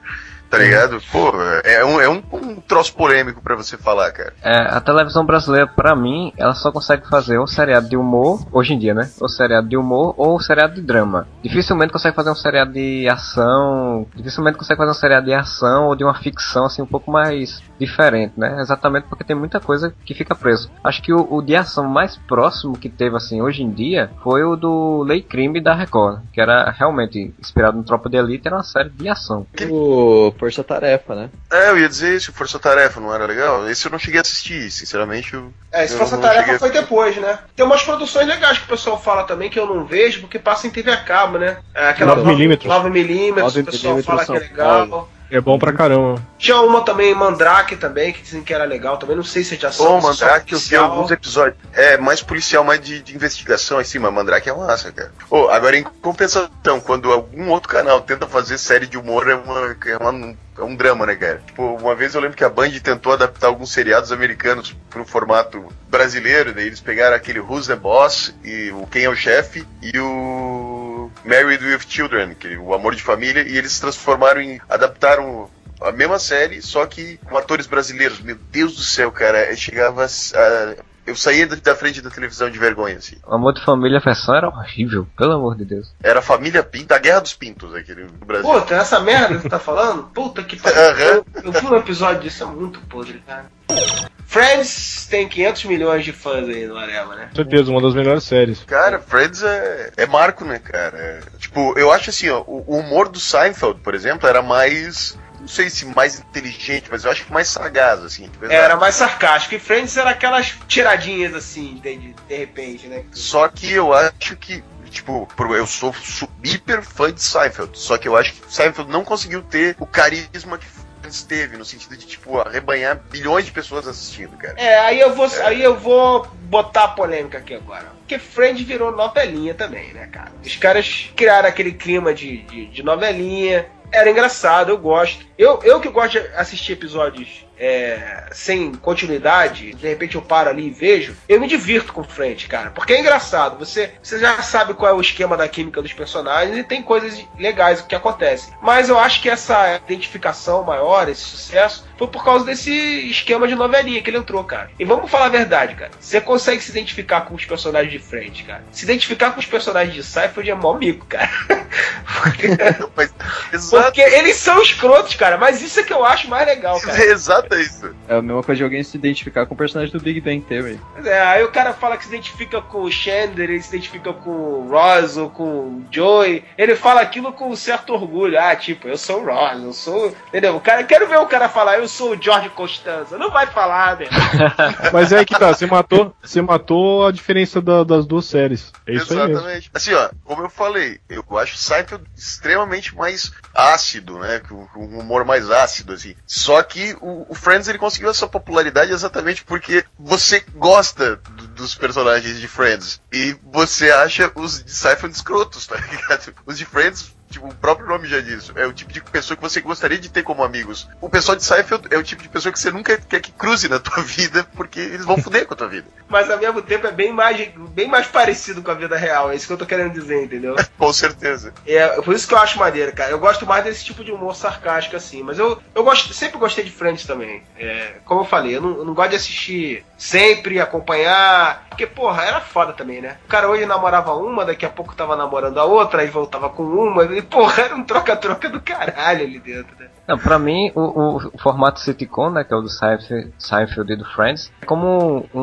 tá ligado? Pô, é um, é um, um troço polêmico pra você falar, cara. É, a televisão brasileira, pra mim, ela só consegue fazer ou seriado de humor, hoje em dia, né? Ou seriado de humor ou seriado de drama. Dificilmente consegue fazer um seriado de ação, dificilmente consegue fazer um seriado de ação ou de uma ficção, assim, um pouco mais diferente, né? Exatamente porque tem muita coisa que fica preso. Acho que o, o de ação mais próximo que teve, assim, hoje em dia, foi o do Lei Crime da Record, que era realmente inspirado no Tropa de Elite, era uma série de ação. O Força Tarefa, né? É, eu ia dizer isso, Força Tarefa, não era legal? Esse eu não cheguei a assistir, sinceramente. Eu, É, se eu fosse a não tarefa a- foi depois, né? Tem umas produções legais que o pessoal fala também que eu não vejo porque passa em TV a cabo, né? É, aquela 9 milímetros. 9 milímetros, 9 o pessoal fala que é legal. Paulo. É bom pra caramba. Tinha uma também, Mandrake também, que dizem que era legal também. Não sei se é de ação. Só Mandrake, eu vi alguns episódios. É mais policial, mais de, de investigação assim, mas Mandrake é massa, cara. Ô, agora em compensação, quando algum outro canal tenta fazer série de humor, é, uma, é, uma- é um drama, né, cara? Tipo, uma vez eu lembro que a Band tentou adaptar alguns seriados americanos pro formato brasileiro, daí eles pegaram aquele Who's the Boss e o Quem é o Chefe e o Married with Children, que é o Amor de Família, e eles transformaram em. adaptaram a mesma série, só que com atores brasileiros. Meu Deus do céu, cara, eu chegava a. Eu saía da- frente da televisão de vergonha, assim. O Amor de Família, a versão era horrível, pelo amor de Deus. Era a família Pinto, a Guerra dos Pintos, aquele do Brasil. Puta, essa merda que você tá falando? Puta que pariu. Aham. Eu, eu vi um episódio disso, é muito podre, cara. Friends tem 500 milhões de fãs aí no Areva, né? Com certeza, uma das melhores séries. Cara, Friends é, é marco, né, cara? É, tipo, eu acho assim, ó, o, o humor do Seinfeld, por exemplo, era mais. Não sei se mais inteligente, mas eu acho que mais sagaz, assim. de verdade. Era mais sarcástico. E Friends era aquelas tiradinhas assim, de, de, repente, né? Só que eu acho que, tipo, por- eu sou su- hiper fã de Seinfeld, só que eu acho que Seinfeld não conseguiu ter o carisma que Friends teve, no sentido de, tipo, arrebanhar bilhões de pessoas assistindo, cara. É, aí eu vou, aí eu vou botar a polêmica aqui agora. Porque Friends virou novelinha também, né, cara? Os caras criaram aquele clima de, de, de novelinha. Era engraçado, eu gosto. Eu, eu que gosto de assistir episódios é, sem continuidade, de repente eu paro ali e vejo, eu me divirto com Friends, cara. Porque é engraçado. Você, você já sabe qual é o esquema da química dos personagens e tem coisas legais que acontecem. Mas eu acho que essa identificação maior, esse sucesso, foi por causa desse esquema de novelinha que ele entrou, cara. E vamos falar a verdade, cara. Você consegue se identificar com os personagens de Friends, cara. Se identificar com os personagens de Seinfeld é mó mico, cara. Exato, Porque eles são escrotos, cara. Mas isso é que eu acho mais legal, cara. exato isso. É a mesma coisa de alguém se identificar com o personagem do Big Bang Theory. É, aí o cara fala que se identifica com o Chandler, ele se identifica com o Ross ou com o Joey. Ele fala aquilo com um certo orgulho. Ah, tipo, eu sou o Ross, eu sou. Entendeu? O cara, quero ver o cara falar, eu sou o George Costanza. Não vai falar, né? Mas é aí que tá, você matou, você matou a diferença da- das duas séries. É isso. Exatamente. Assim, ó, como eu falei, eu acho Seinfeld extremamente mais ácido, né? Com com um humor mais ácido, assim. Só que o, o Friends ele conseguiu essa popularidade exatamente porque você gosta do- dos personagens de Friends. E você acha os de Seinfeld escrotos, tá ligado? Os de Friends. Tipo, o próprio nome já diz, é o tipo de pessoa que você gostaria de ter como amigos. O pessoal de Seinfeld é o tipo de pessoa que você nunca quer que cruze na tua vida, porque eles vão foder com a tua vida. Mas ao mesmo tempo é bem mais, bem mais parecido com a vida real. É isso que eu tô querendo dizer, entendeu? Com certeza. É, por isso que eu acho maneiro, cara. Eu gosto mais desse tipo de humor sarcástico, assim. Mas eu, eu gosto, sempre gostei de Friends também. É, como eu falei, eu não, eu não gosto de assistir sempre, acompanhar. Porque, porra, era foda também, né? O cara hoje namorava uma, daqui a pouco tava namorando a outra, aí voltava com uma. E, porra, era um troca-troca do caralho ali dentro, né? Não, pra mim, o, o- formato sitcom, né, que é o do Seinfeld, e do Friends, é como um,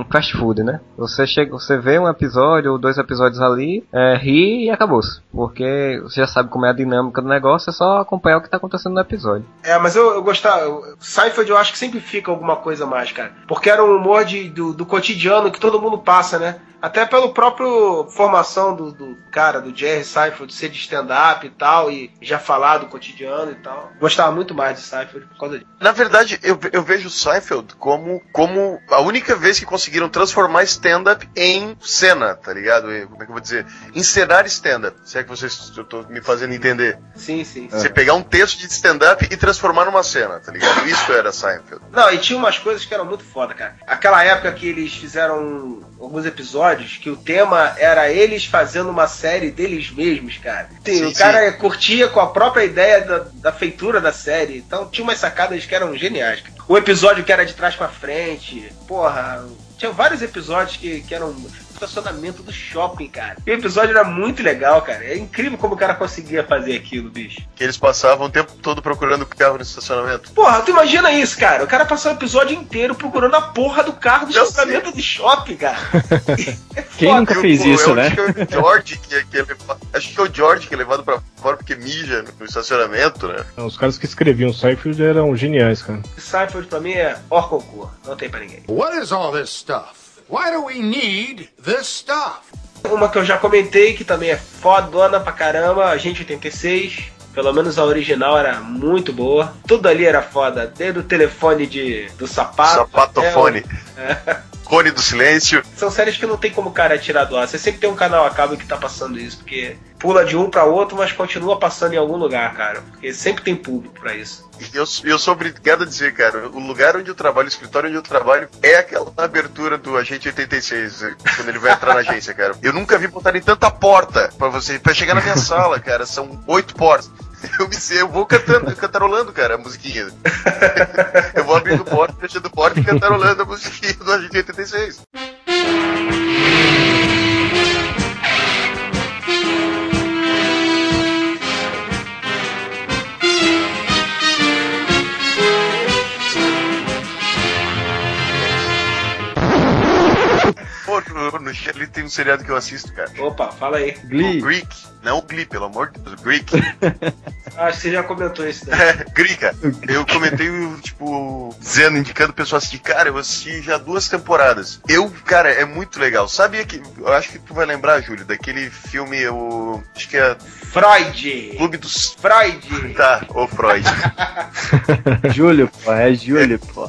um fast food, né? Você chega, você vê um episódio ou dois episódios ali, é, ri e acabou-se. Porque você já sabe como é a dinâmica do negócio, é só acompanhar o que tá acontecendo no episódio. É, mas eu, eu gostava. Seinfeld eu acho que sempre fica alguma coisa mais, cara. Porque era um humor de, do, do cotidiano que todo mundo passa, né? Até pelo próprio formação do, do cara, do Jerry Seinfeld, ser de stand-up e tal, e já falar do cotidiano e tal. Gostava muito mais de Seinfeld por causa disso. Na verdade, eu, eu vejo Seinfeld como, como a única vez que conseguiram transformar stand-up em cena, tá ligado? Como é que eu vou dizer? Encenar stand-up. Se é que vocês eu tô me fazendo entender. Sim, sim. Você pegar um texto de stand-up e transformar numa cena, tá ligado? Isso era Seinfeld. Não, e tinha umas coisas que eram muito foda, cara. Aquela época que eles fizeram alguns episódios que o tema era eles fazendo uma série deles mesmos, cara. Sim, Sim, o cara curtia com a própria ideia da, da feitura da série. Então tinha umas sacadas que eram geniais. Cara. O episódio que era de trás pra frente, porra. Tinha vários episódios que, que eram estacionamento do shopping, cara. E o episódio era muito legal, cara. É incrível como o cara conseguia fazer aquilo, bicho. Que eles passavam o tempo todo procurando carro no estacionamento. Porra, tu imagina isso, cara. O cara passou o episódio inteiro procurando a porra do carro do Eu estacionamento de shopping, cara. É Quem foda. nunca fez Eu- eu isso, acho né? que é o George que, é- que é levado, acho que é o George que é levado pra fora porque mija no, estacionamento, né? Não, Os caras que escreviam Seinfeld eram geniais, cara. Seinfeld pra mim é hors concurso. Não tem pra ninguém. What is all this stuff? Why do we need this stuff? Uma que eu já comentei, que também é fodona pra caramba, Agente 86. Pelo menos a original era muito boa. Tudo ali era foda. Desde o telefone de, do sapato. Sapatofone. até o- Cone do silêncio. São séries que não tem como o cara tirar do ar. Você sempre tem um canal a cabo que tá passando isso, porque pula de um pra outro, mas continua passando em algum lugar, cara. Porque sempre tem público pra isso. Eu, eu sou obrigado a dizer, cara, o lugar onde eu trabalho, o escritório onde eu trabalho, é aquela abertura do Agente 86, eh, quando ele vai entrar na agência, cara. Eu nunca vi botarem tanta porta pra você, pra chegar na minha sala, cara. São oito portas. Eu me eu vou cantando, cantarolando, cara, a musiquinha. Eu vou abrindo porta, fechando porta e cantarolando a musiquinha do Agente 86. No, no tem um seriado que eu assisto, cara. Opa, fala aí. Glee. O Greek. Não o Glee, pelo amor de Deus. Greek. Acho que você já comentou isso daí. É, Glee, cara. Eu comentei, tipo, dizendo, indicando o pessoal assim, cara, eu assisti já duas temporadas. Eu, cara, é muito legal. Sabe que. Eu acho que tu vai lembrar, Júlio, daquele filme, o. Acho que é. Freud! Clube dos. Freud! Tá, ô Freud. Júlio, pô, é Júlio, pô.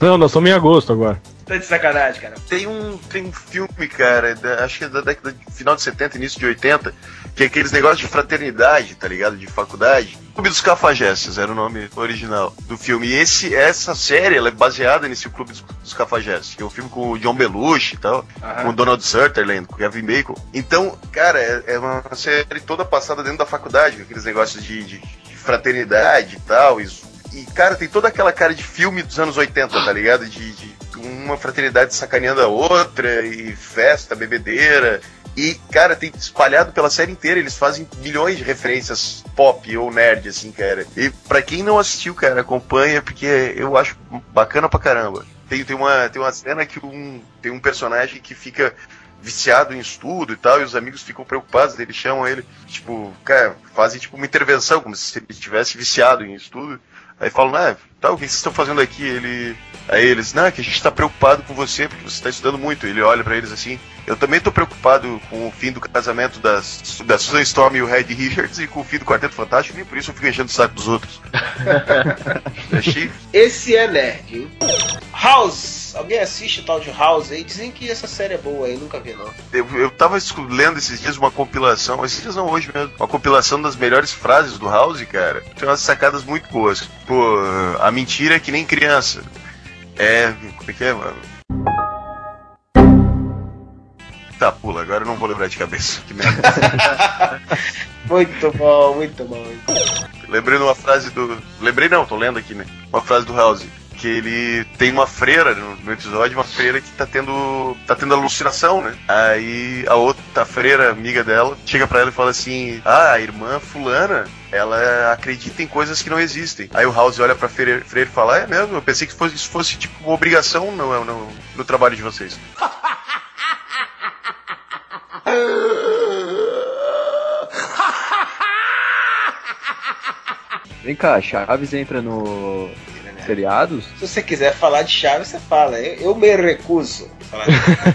Não, nós somos em agosto agora. Tá de sacanagem, cara. Tem um, tem um filme, cara, da- acho que é da década de final de 70, início de 80, que é aqueles negócios de fraternidade, tá ligado? De faculdade. Clube dos Cafajestes era o nome original do filme. E esse, essa série ela é baseada nesse Clube dos, dos Cafajestes, que é um filme com o John Belushi e tal, Aham. com o Donald Sutherland, com o Kevin Bacon. Então, cara, é, é uma série toda passada dentro da faculdade, com aqueles negócios de, de- de fraternidade e tal. E, e, cara, tem toda aquela cara de filme dos anos 80, tá ligado? De, de uma fraternidade sacaneando a outra, e festa, bebedeira. E, cara, tem espalhado pela série inteira, eles fazem milhões de referências pop ou nerd, assim, cara. E pra quem não assistiu, cara, acompanha, porque eu acho bacana pra caramba. Tem, tem, uma, tem uma cena que um, tem um personagem que fica viciado em estudo e tal, e os amigos ficam preocupados, eles chamam ele, tipo, cara, fazem tipo uma intervenção, como se ele estivesse viciado em estudo. Aí falam, ah, tá, o que vocês estão fazendo aqui? Ele. Aí eles, não, é que a gente tá preocupado com você, porque você tá estudando muito. Ele olha pra eles assim, eu também tô preocupado com o fim do casamento das, da Susan Storm e o Red Richards e com o fim do Quarteto Fantástico, e por isso eu fico enchendo o saco dos outros. Esse é nerd, hein? House! Alguém assiste o tal de House aí? Dizem que essa série é boa aí, nunca vi não. Eu, eu tava lendo esses dias uma compilação, esses dias não, hoje mesmo, uma compilação das melhores frases do House, cara. Tem umas sacadas muito boas. Pô, a mentira é que nem criança. É. Como é que é, mano? Tá, pula, agora eu não vou lembrar de cabeça. Que merda. Muito bom, muito bom. Lembrei de uma frase do. Lembrei não, tô lendo aqui, né? Uma frase do House. Que ele tem uma freira no, episódio, uma freira que tá tendo. tá tendo alucinação, né? Aí a outra freira, amiga dela, chega pra ela e fala assim: Ah, a irmã fulana, ela acredita em coisas que não existem. Aí o House olha pra freira e fala: "Ah, É mesmo, eu pensei que fosse, isso fosse tipo uma obrigação no, no, no trabalho de vocês. Vem cá, Chaves entra no seriados? Se você quiser falar de Chaves, você fala. Eu, eu me recuso. a falar.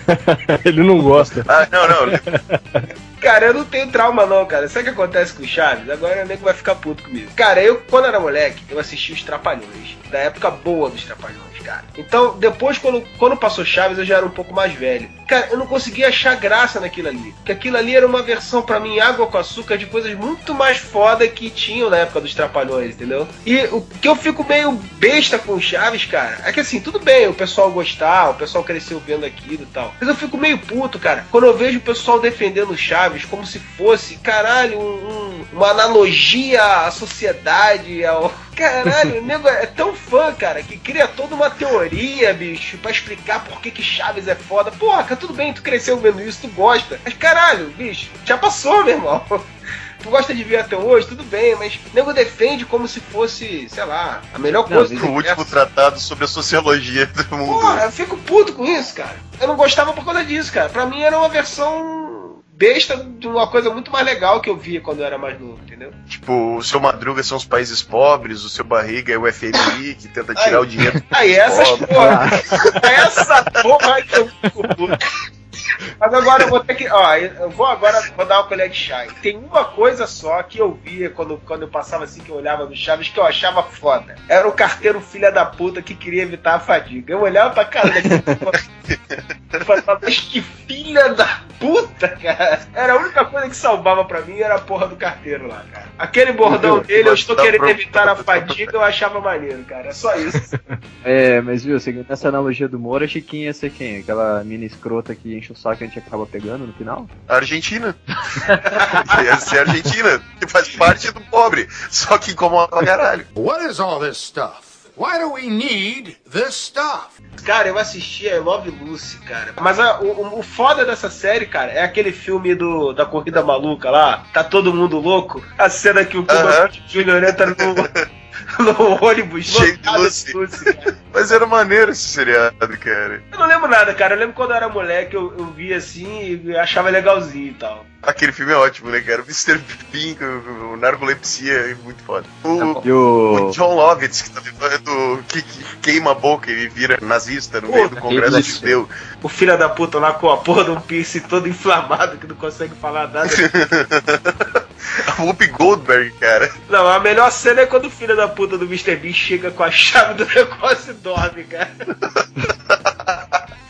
Ele não gosta. Ah, não, não. Cara, eu não tenho trauma não, cara. Sabe o que acontece com o Chaves? Agora o nego vai ficar puto comigo. Cara, eu, quando era moleque, eu assisti os Trapalhões. Da época boa dos Trapalhões, cara. Então, depois, quando, quando passou Chaves, eu já era um pouco mais velho. Cara, eu não conseguia achar graça naquilo ali. Porque aquilo ali era uma versão, pra mim, água com açúcar de coisas muito mais foda que tinham na época dos Trapalhões, entendeu? E o que eu fico meio besta com Chaves, cara, é que assim, tudo bem o pessoal gostar, o pessoal cresceu vendo aquilo e tal. Mas eu fico meio puto, cara, quando eu vejo o pessoal defendendo Chaves como se fosse, caralho, um- um- uma analogia à sociedade, ao. Caralho, o nego é tão fã, cara, que cria toda uma teoria, bicho, pra explicar por que, que Chaves é foda. Porra, cara, tudo bem, tu cresceu vendo isso, tu gosta. Mas caralho, bicho, já passou, meu irmão. Tu gosta de ver até hoje, tudo bem, mas o nego defende como se fosse, sei lá, a melhor coisa do o último tratado sobre a sociologia do mundo. Porra, eu fico puto com isso, cara. Eu não gostava por causa disso, cara. Pra mim era uma versão besta de uma coisa muito mais legal que eu via quando eu era mais novo, entendeu? Tipo, o seu Madruga são os países pobres, o seu Barriga é o FMI que tenta tirar Aí. o dinheiro. Aí essas porra, essa porra que eu fico puto. Mas agora eu vou ter que. Ó, eu vou agora vou dar uma colher de chá. Tem uma coisa só que eu via quando, quando eu passava assim, que eu olhava no Chaves, que eu achava foda. Era o carteiro filha da puta que queria evitar a fadiga. Eu olhava pra cara daquele. Eu falava, mas que filha da puta, cara. Era a única coisa que salvava pra mim era a porra do carteiro lá, cara. Aquele bordão dele, eu estou querendo evitar a fadiga, eu achava maneiro, cara. É só isso. É, mas viu, seguindo essa analogia do Moura, achei que ia ser quem? Aquela mina escrota que enche o saco a gente acaba pegando no final? A Argentina. Ia ser a Argentina, que faz parte do pobre, só que incomoda pra caralho. What is all this stuff? Why do we need this stuff? Cara, eu assisti a Love Lucy, cara. Mas a- o, o- o foda dessa série, cara, é aquele filme do, da Corrida Maluca lá. Tá todo mundo louco. A cena que o Cuba Aham. Jr. entra no, no ônibus Cheio de Lucy. cara. Mas era maneiro esse seriado, cara. Eu não lembro nada, cara. Eu lembro quando eu era moleque, eu, eu via assim e achava legalzinho e tal. Aquele filme é ótimo, né, cara? O Mr. Bean, com o narcolepsia, é muito foda. O, E o. o John Lovitz, que tá levando, que, que queima a boca e vira nazista no meio do Congresso isso. Judeu. O filho da puta lá com a porra de um piercing todo inflamado que não consegue falar nada. A Whoopi Goldberg, cara. Não, a melhor cena é quando o filho da puta do Mr. Bean chega com a chave do negócio e dorme, cara.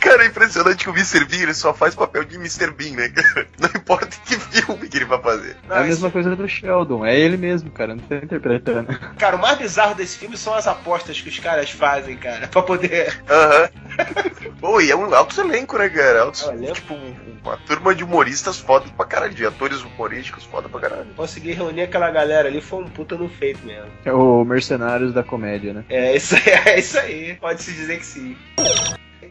Cara, é impressionante que o Mr. Bean ele só faz papel de Mr. Bean, né, cara? Não importa que filme que ele vai fazer. Não, É a isso- mesma coisa do Sheldon, é ele mesmo, cara, não tá interpretando. Cara, o mais bizarro desse filme são as apostas que os caras fazem, cara, pra poder. Aham. Pô, e é um alto elenco, né, cara? É um elenco. tipo, um- uma turma de humoristas foda pra caralho, de atores humorísticos foda pra caralho. Conseguir reunir aquela galera ali foi um puta no feito mesmo. É o Mercenários da Comédia, né? É isso aí, é isso aí. Pode-se dizer que sim.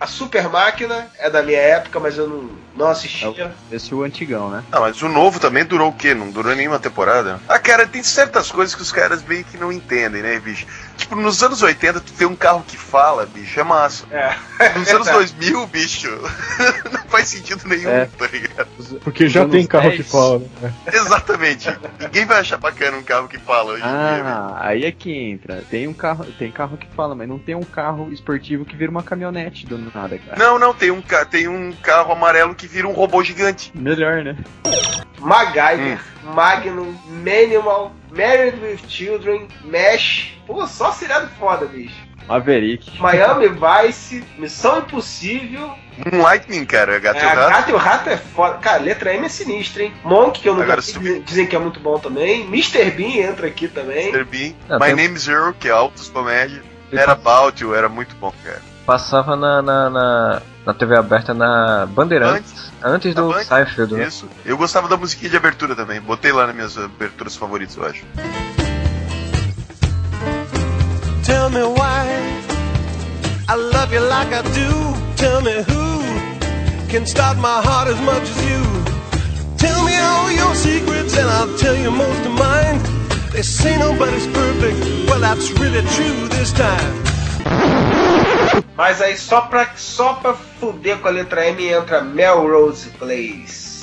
A Super Máquina é da minha época, mas eu não, não assistia. Esse é o antigão, né? Ah, mas o novo também durou o quê? Não durou nenhuma temporada? Ah, cara, tem certas coisas que os caras meio que não entendem, né, bicho? Tipo, nos anos 80, tu ter um carro que fala, bicho, é massa. É. Nos anos 2000, bicho, não faz sentido nenhum, É. tá ligado? Porque já tem carro 10. que fala, né? Exatamente. Ninguém vai achar bacana um carro que fala hoje em dia. Ah, aí é que entra. Tem um carro, tem carro que fala, mas não tem um carro esportivo que vira uma caminhonete do nada, cara. Não, não, tem um, tem um carro amarelo que vira um robô gigante. Melhor, né? MacGyver, Magnum, Manimal, Married with Children, Mesh. Pô, só seriado foda, bicho. Maverick. Miami Vice, Missão Impossível. Um Lightning, cara, gato É, e o a rato. Gato e o Rato é foda. Cara, letra M é sinistra, hein? Monk, que eu não Agora, vi, dizem que é muito bom também. Mr. Bean entra aqui também. Mr. Bean. Ah, My tem- Name is Earl, que é Altos Comédia. Era You, era muito bom, cara. Passava na, na, na, na TV aberta na Bandeirantes, antes, Na do Band? Seinfeld, né? Isso. Eu gostava da musiquinha de abertura também. Botei lá nas minhas aberturas favoritas, eu acho. Tell me why I love you like I do. Tell me who can stop my heart as much as you. Tell me all your secrets and I'll tell you most of mine. They say nobody's perfect. Well, that's really true this time. Mas aí só pra, só pra fuder com a letra M entra Melrose Place.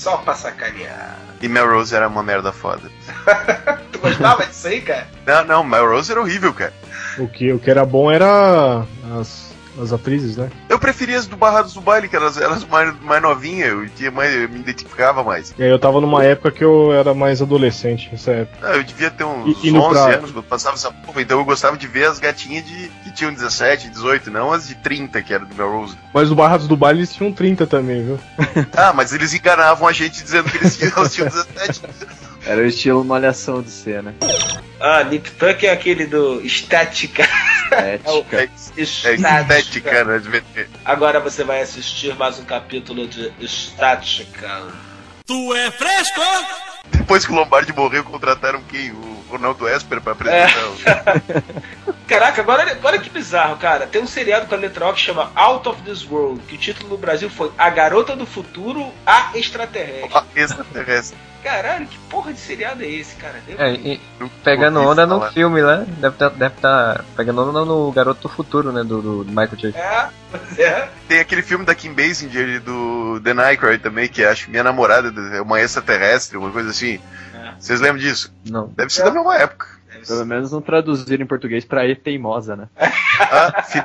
Só pra sacanear. E Melrose era uma merda foda. Tu gostava disso aí, cara? Não, não, Melrose era horrível, cara. O que, o que era bom era as, as atrizes, né? Eu preferia as do Barrados do Baile, que elas eram mais, mais novinhas, eu, tinha mais, eu me identificava mais. E aí eu tava numa época que eu era mais adolescente, nessa época. Ah, eu devia ter uns E- e no 11 pra- anos quando passava essa porra, então eu gostava de ver as gatinhas de, que tinham 17, 18, não as de 30 que era do Melrose. Mas o Barrados do Baile eles tinham 30 também, viu? Ah, mas eles enganavam a gente dizendo que eles tinham, elas tinham 17. Era o estilo malhação de cena. Ah, Nip Tuck é aquele do Estética. Ética. É, é estética, né? devia ter. Agora você vai assistir mais um capítulo de Estática. Tu é fresco? Depois que o Lombardi morreu, contrataram quem? O Ronaldo Esper pra apresentar o... Caraca, agora olha que bizarro, cara. Tem um seriado com a letra O que chama Out of This World, que o título no Brasil foi A Garota do Futuro, a Extraterrestre. a extraterrestre. Caralho, que porra de seriado é esse, cara? É, e pegando onda no filme, né? Deve estar deve tá pegando onda no Garoto do Futuro, né? Do, do Michael J. É, é. Tem aquele filme da Kim Basinger e do Dan Aykroyd também, que acho que minha namorada é uma extraterrestre, uma coisa assim. É. Vocês lembram disso? Não. Deve ser da mesma época. Deve Pelo menos não traduziram em português pra E teimosa, né? Ah, fi-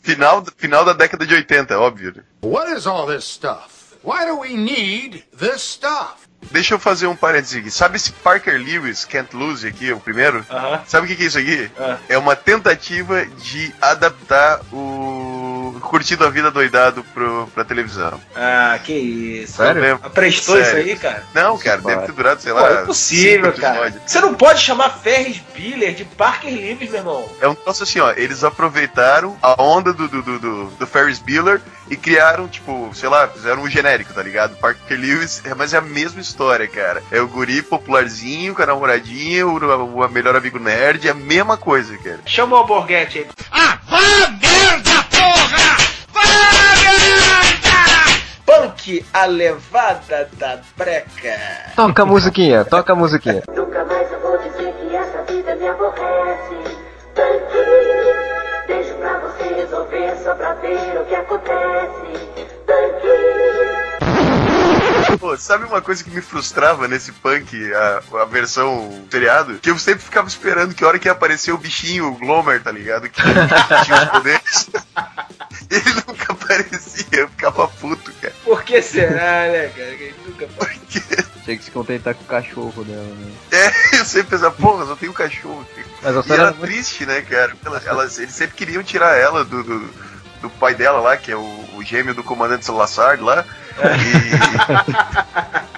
final, final da década de 80, óbvio. né? What is all this stuff? Why do we need this stuff? Deixa eu fazer um parênteses aqui. Sabe esse Parker Lewis Can't Lose aqui, o primeiro? Aham. Sabe o que que é isso aqui? Ah. É uma tentativa de adaptar o Curtido a Vida Doidado pro, pra televisão. Ah, que isso. Sério? Aprestou Sério. isso aí, cara? Não, cara, deve ter durado, sei Pô, lá. é impossível, cinco cara. Você não pode chamar Ferris Bueller de Parker Lewis, meu irmão. É um troço assim, ó. Eles aproveitaram a onda do, do, do, do, do Ferris Bueller e criaram, tipo, sei lá, fizeram um genérico, tá ligado? Parker Lewis, é, mas é a mesma história, cara. É o guri popularzinho, com a namoradinha, o, o melhor amigo nerd, é a mesma coisa, cara. Chama o Alborguete aí. Punk, a levada da breca. Toca a musiquinha, toca a musiquinha. Ver o que acontece. Pô, sabe uma coisa que me frustrava nesse punk, a, a versão seriado? Que eu sempre ficava esperando que a hora que ia aparecer o bichinho, o Glomer, tá ligado? Que tinha os poderes. Ele nunca aparecia, eu ficava puto, cara. Por que será, né, cara? Que nunca Tinha que se contentar com o cachorro dela, né? É, eu sempre pensava, porra, só tem um cachorro. Mas a E era era muito- triste, né, cara? Ela- Elas, eles sempre queriam tirar ela do, do, do pai dela lá, que é o, o gêmeo do comandante Salazar lá.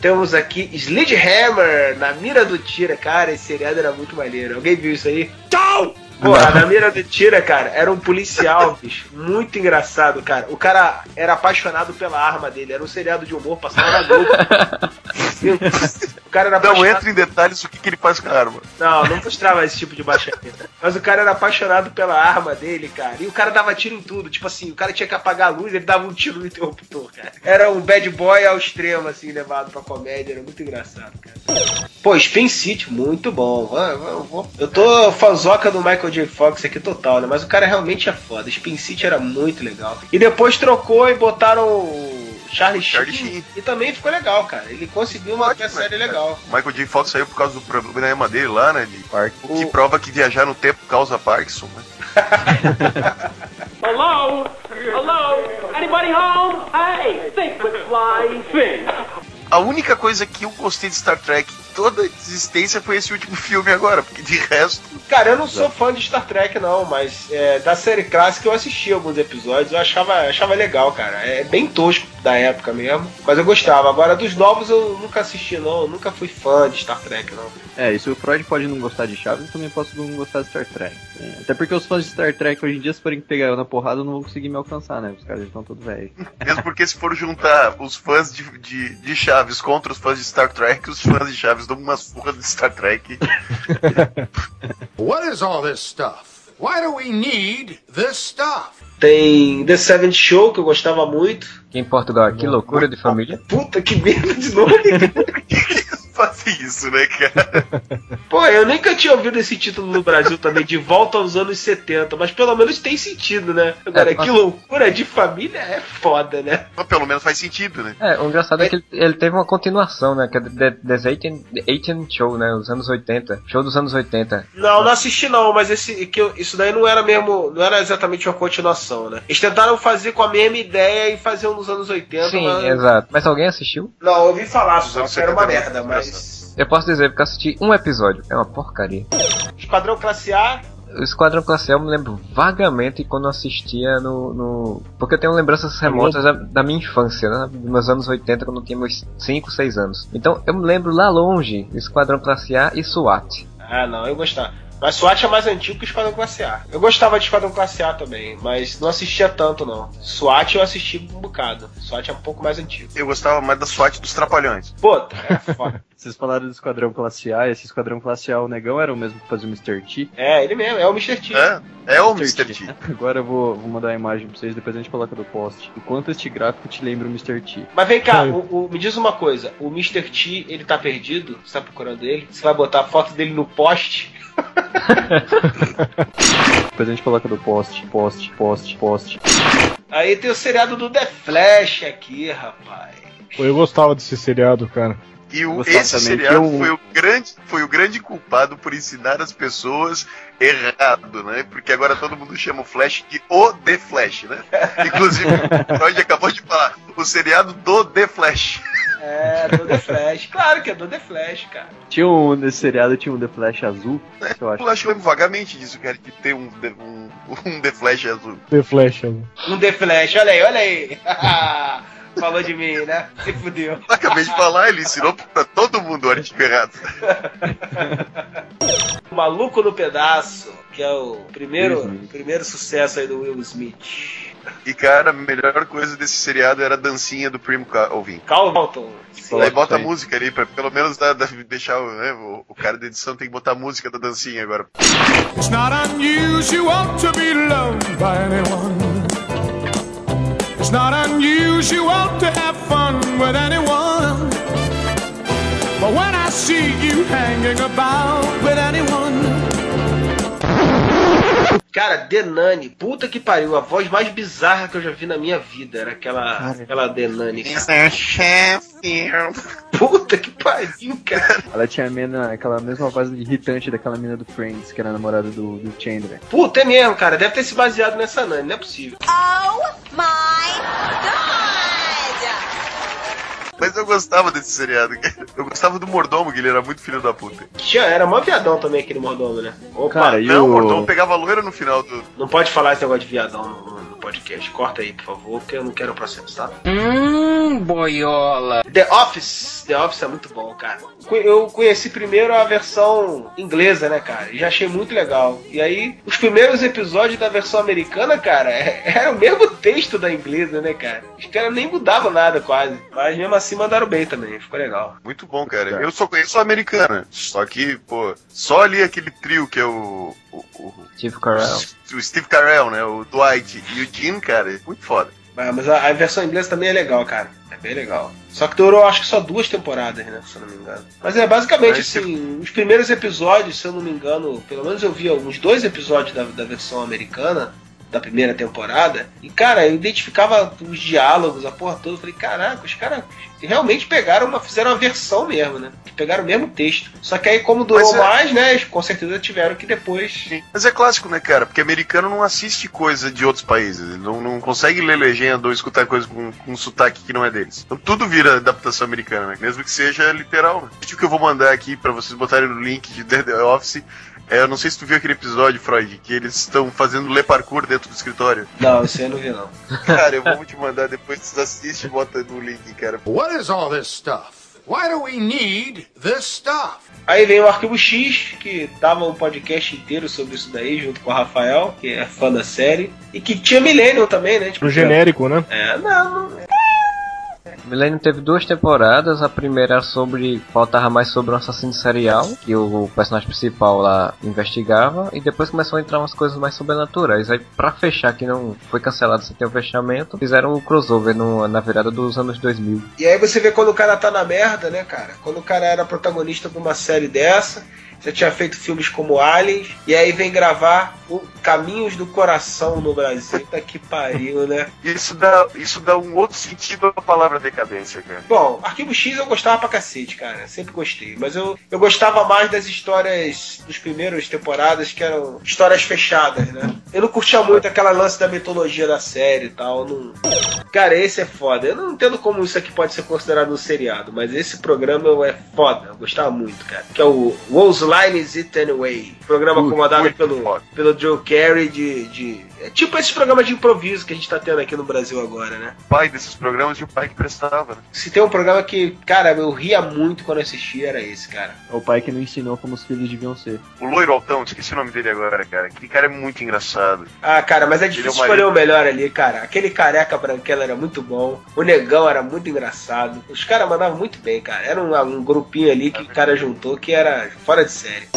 Temos aqui Sledgehammer na mira do tira. Cara, esse seriado era muito maneiro. Alguém viu isso aí? Tchau! Na mira do tira, cara, era um policial, bicho. Muito engraçado, cara. O cara era apaixonado pela arma dele. Era um seriado de humor, passava na Globo. O cara era Não apaixonado... entra em detalhes o que, que ele faz com a arma. Não, não mostrava esse tipo de baixaria. Mas o cara era apaixonado pela arma dele, cara. E o cara dava tiro em tudo. Tipo assim, o cara tinha que apagar a luz, ele dava um tiro no interruptor, cara. Era um bad boy ao extremo, assim, levado pra comédia. Era muito engraçado, cara. Pô, Spin City, muito bom. Eu tô fanzoca do Michael J. Fox aqui total, né? Mas o cara realmente é foda. Spin City era muito legal. E depois trocou e botaram Charlie, Charlie Sheen. Sheen. E também ficou legal, cara. Ele conseguiu uma série legal. O Michael J. Fox saiu por causa do problema dele lá, né? De, Parkinson. o que prova que viajar no tempo causa Parkinson, né? Hello? Hello? Anybody home? Hey, think with flying things. A única coisa que eu gostei de Star Trek toda a existência foi esse último filme agora, porque de resto. Cara, eu não sou fã de Star Trek, não, mas é, da série clássica eu assisti alguns episódios, eu achava, achava legal, cara. É bem tosco da época mesmo, mas eu gostava. Agora, dos novos eu nunca assisti, não. Eu nunca fui fã de Star Trek, não. É, isso o Freud pode não gostar de Chaves, eu também posso não gostar de Star Trek. É, até porque os fãs de Star Trek hoje em dia, se forem pegar eu na porrada, não vão conseguir me alcançar, né? Os caras já estão todos velhos. Mesmo porque se for juntar os fãs de, de, de Chaves contra os fãs de Star Trek, os fãs de Chaves dão umas furras de Star Trek. What is all this stuff? Why do we need this stuff? Tem The Seventh Show, que eu gostava muito. Aqui em Portugal, que loucura de família. Puta que merda de nome. Fazem isso, né, cara? Pô, eu nunca tinha ouvido esse título no Brasil também, de volta aos anos 70, mas pelo menos tem sentido, né? Agora, É, que mas- loucura de família é foda, né? Mas pelo menos faz sentido, né? É, o engraçado é que ele, ele teve uma continuação, né? Que é The, The 80 Show, né? Os anos 80. Show dos anos 80. Não, não assisti não, mas esse, que eu- isso daí não era mesmo, não era exatamente uma continuação, né? Eles tentaram fazer com a mesma ideia e fazer um nos anos 80, Sim, mas... exato. Mas alguém assistiu? Não, eu ouvi falar, só que era uma 70 merda, era mas... Eu posso dizer, porque eu assisti um episódio. É uma porcaria. Esquadrão Classe A, O Esquadrão Classe A eu me lembro vagamente quando eu assistia no. no... Porque eu tenho lembranças remotas da, da minha infância, né? Dos meus anos 80, quando eu tinha meus 5, 6 anos. Então eu me lembro lá longe Esquadrão Classe A e SWAT. Ah, não, eu gostava. Mas SWAT é mais antigo que o Esquadrão Classe A. Eu gostava de Esquadrão Classe A também, mas não assistia tanto, não. SWAT eu assisti um bocado. SWAT é um pouco mais antigo. Eu gostava mais da SWAT dos Trapalhões. Puta, é foda. Vocês falaram do Esquadrão Classe A, esse Esquadrão Classe A, o negão era o mesmo que fazia o Mr. T. é, ele mesmo, é o Mr. T. É, é o Mr. T. Agora eu vou, vou mandar a imagem pra vocês, depois a gente coloca do post. O quanto este gráfico te lembra o Mr. T. Mas vem cá, o- o- me diz uma coisa: o Mr. T, ele tá perdido? Você tá procurando ele? Você vai botar a foto dele no poste? Depois a gente coloca do post, post, post, post. Aí tem o seriado do The Flash aqui, rapaz. Pô, eu gostava desse seriado, cara. E o, esse seriado eu- foi, o grande, foi o grande culpado por ensinar as pessoas errado, né? Porque agora todo mundo chama o Flash de o The Flash, né? Inclusive, o Freud acabou de falar, o seriado do The Flash. É, do The Flash. Claro que é do The Flash, cara. Tinha um, nesse seriado tinha um The Flash azul, que eu acho. Eu acho que eu lembro vagamente disso, cara, de ter um, The- um, um The Flash azul. The Flash. né? Um The Flash, olha aí, olha aí. Falou de mim, né? Se fudeu. Acabei de falar, ele ensinou pra todo mundo o artigo errado. O Maluco no Pedaço, que é o primeiro, Smith. primeiro sucesso aí do Will Smith. E, cara, a melhor coisa desse seriado era a dancinha do Primo Calvin. Calvin. Aí bota a música ali, pra pelo menos dar- dar- deixar o, né, o, o cara da edição tem que botar a música da dancinha agora. It's not unusual to be loved by anyone. It's not unusual to have fun with anyone. But when I see you hanging about with anyone, Cara, Denani, puta que pariu, a voz mais bizarra que eu já vi na minha vida era aquela, aquela Denani. cara. Puta que pariu, cara. Ela tinha a mina, aquela mesma voz irritante daquela mina do Friends, que era a namorada do, do Chandler. Puta, é mesmo, cara. Deve ter se baseado nessa Nani, não é possível. Oh my Mas eu gostava desse seriado, cara. Eu gostava do mordomo, que ele era muito filho da puta. Tinha, era mó viadão também aquele mordomo, né? Opa, Cara, e Não, o o- mordomo pegava a loira no final do. não pode falar esse negócio de viadão no, no podcast. Corta aí, por favor, porque eu não quero processo, tá? Hum, boiola. The Office. The Office é muito bom, cara. Eu conheci primeiro a versão inglesa, né, cara? E já achei muito legal. E aí, os primeiros episódios da versão americana, cara, era o mesmo texto da inglesa, né, cara? Os caras nem mudavam nada quase. Mas mesmo assim mandaram bem também. Ficou legal. Muito bom, cara. Eu só conheço a americana. Só que, pô, só ali aquele trio que é o. o, o Steve Carell. o Steve Carell, né? O Dwight e o Gene, cara, é muito foda. Ah, Mas a, a versão inglesa também é legal, cara. É bem legal. Só que durou, acho que só duas temporadas, né? Se eu não me engano. Mas é basicamente Mas assim: os primeiros episódios, se eu não me engano, pelo menos eu vi alguns dois episódios da, da versão americana, da primeira temporada. E, cara, eu identificava os diálogos, a porra toda. Eu falei: caraca, os caras realmente pegaram uma. fizeram uma versão mesmo, né? Que pegaram o mesmo texto. Só que aí, como durou é- mais, né? Com certeza tiveram que depois. Mas é clássico, né, cara? Porque americano não assiste coisa de outros países. Ele não, não consegue ler legenda ou escutar coisa com, com um sotaque que não é deles. Então tudo vira adaptação americana, né? Mesmo que seja literal. Né? O vídeo que eu vou mandar aqui pra vocês botarem no link de The Office. É, eu não sei se tu viu aquele episódio, Freud, que eles estão fazendo le parkour dentro do escritório. Não, isso aí eu não vi, não. Cara, eu vou te mandar depois, vocês assistem e bota no link, cara. What is all this stuff? Why do we need this stuff? Aí vem o Arquivo X, que dava um podcast inteiro sobre isso daí, junto com o Rafael, que é fã da série. E que tinha Millennium também, né? Tipo, No genérico, né? É, não, não. Millennium teve duas temporadas. A primeira sobre. faltava mais sobre um assassino serial, que o personagem principal lá investigava, e depois começou a entrar umas coisas mais sobrenaturais. Aí, pra fechar, que não foi cancelado sem ter o fechamento, fizeram um crossover no- na virada dos anos 2000. E aí você vê quando o cara tá na merda, né, cara? Quando o cara era protagonista de uma série dessa, já tinha feito filmes como Aliens, e aí vem gravar o Caminhos do Coração no Brasil. Puta que pariu, né? Isso dá, isso dá um outro sentido à palavra decadência, cara. Bom, Arquivo X eu gostava pra cacete, cara. Sempre gostei. Mas eu, eu gostava mais das histórias dos primeiros temporadas, que eram histórias fechadas, né? Eu não curtia muito aquela lance da mitologia da série e tal. Não... Cara, esse é foda. Eu não entendo como isso aqui pode ser considerado um seriado, mas esse programa é foda. Eu gostava muito, cara. Que é o Whose Line Is It Anyway? Programa comandado pelo, pelo Joe Carey de, de. É tipo esses programas de improviso que a gente tá tendo aqui no Brasil agora, né? O pai desses programas e o pai que prestava, né? Se tem um programa que, cara, eu ria muito quando assistia, era esse, cara. É o pai que não ensinou como os filhos deviam ser. O loiro altão, esqueci o nome dele agora, cara. Aquele cara é muito engraçado. Ah, cara, mas é é difícil o escolher o melhor ali, cara. Aquele careca branquelo era muito bom. O negão era muito engraçado. Os caras mandavam muito bem, cara. Era um, um grupinho ali que o cara juntou que era fora de série.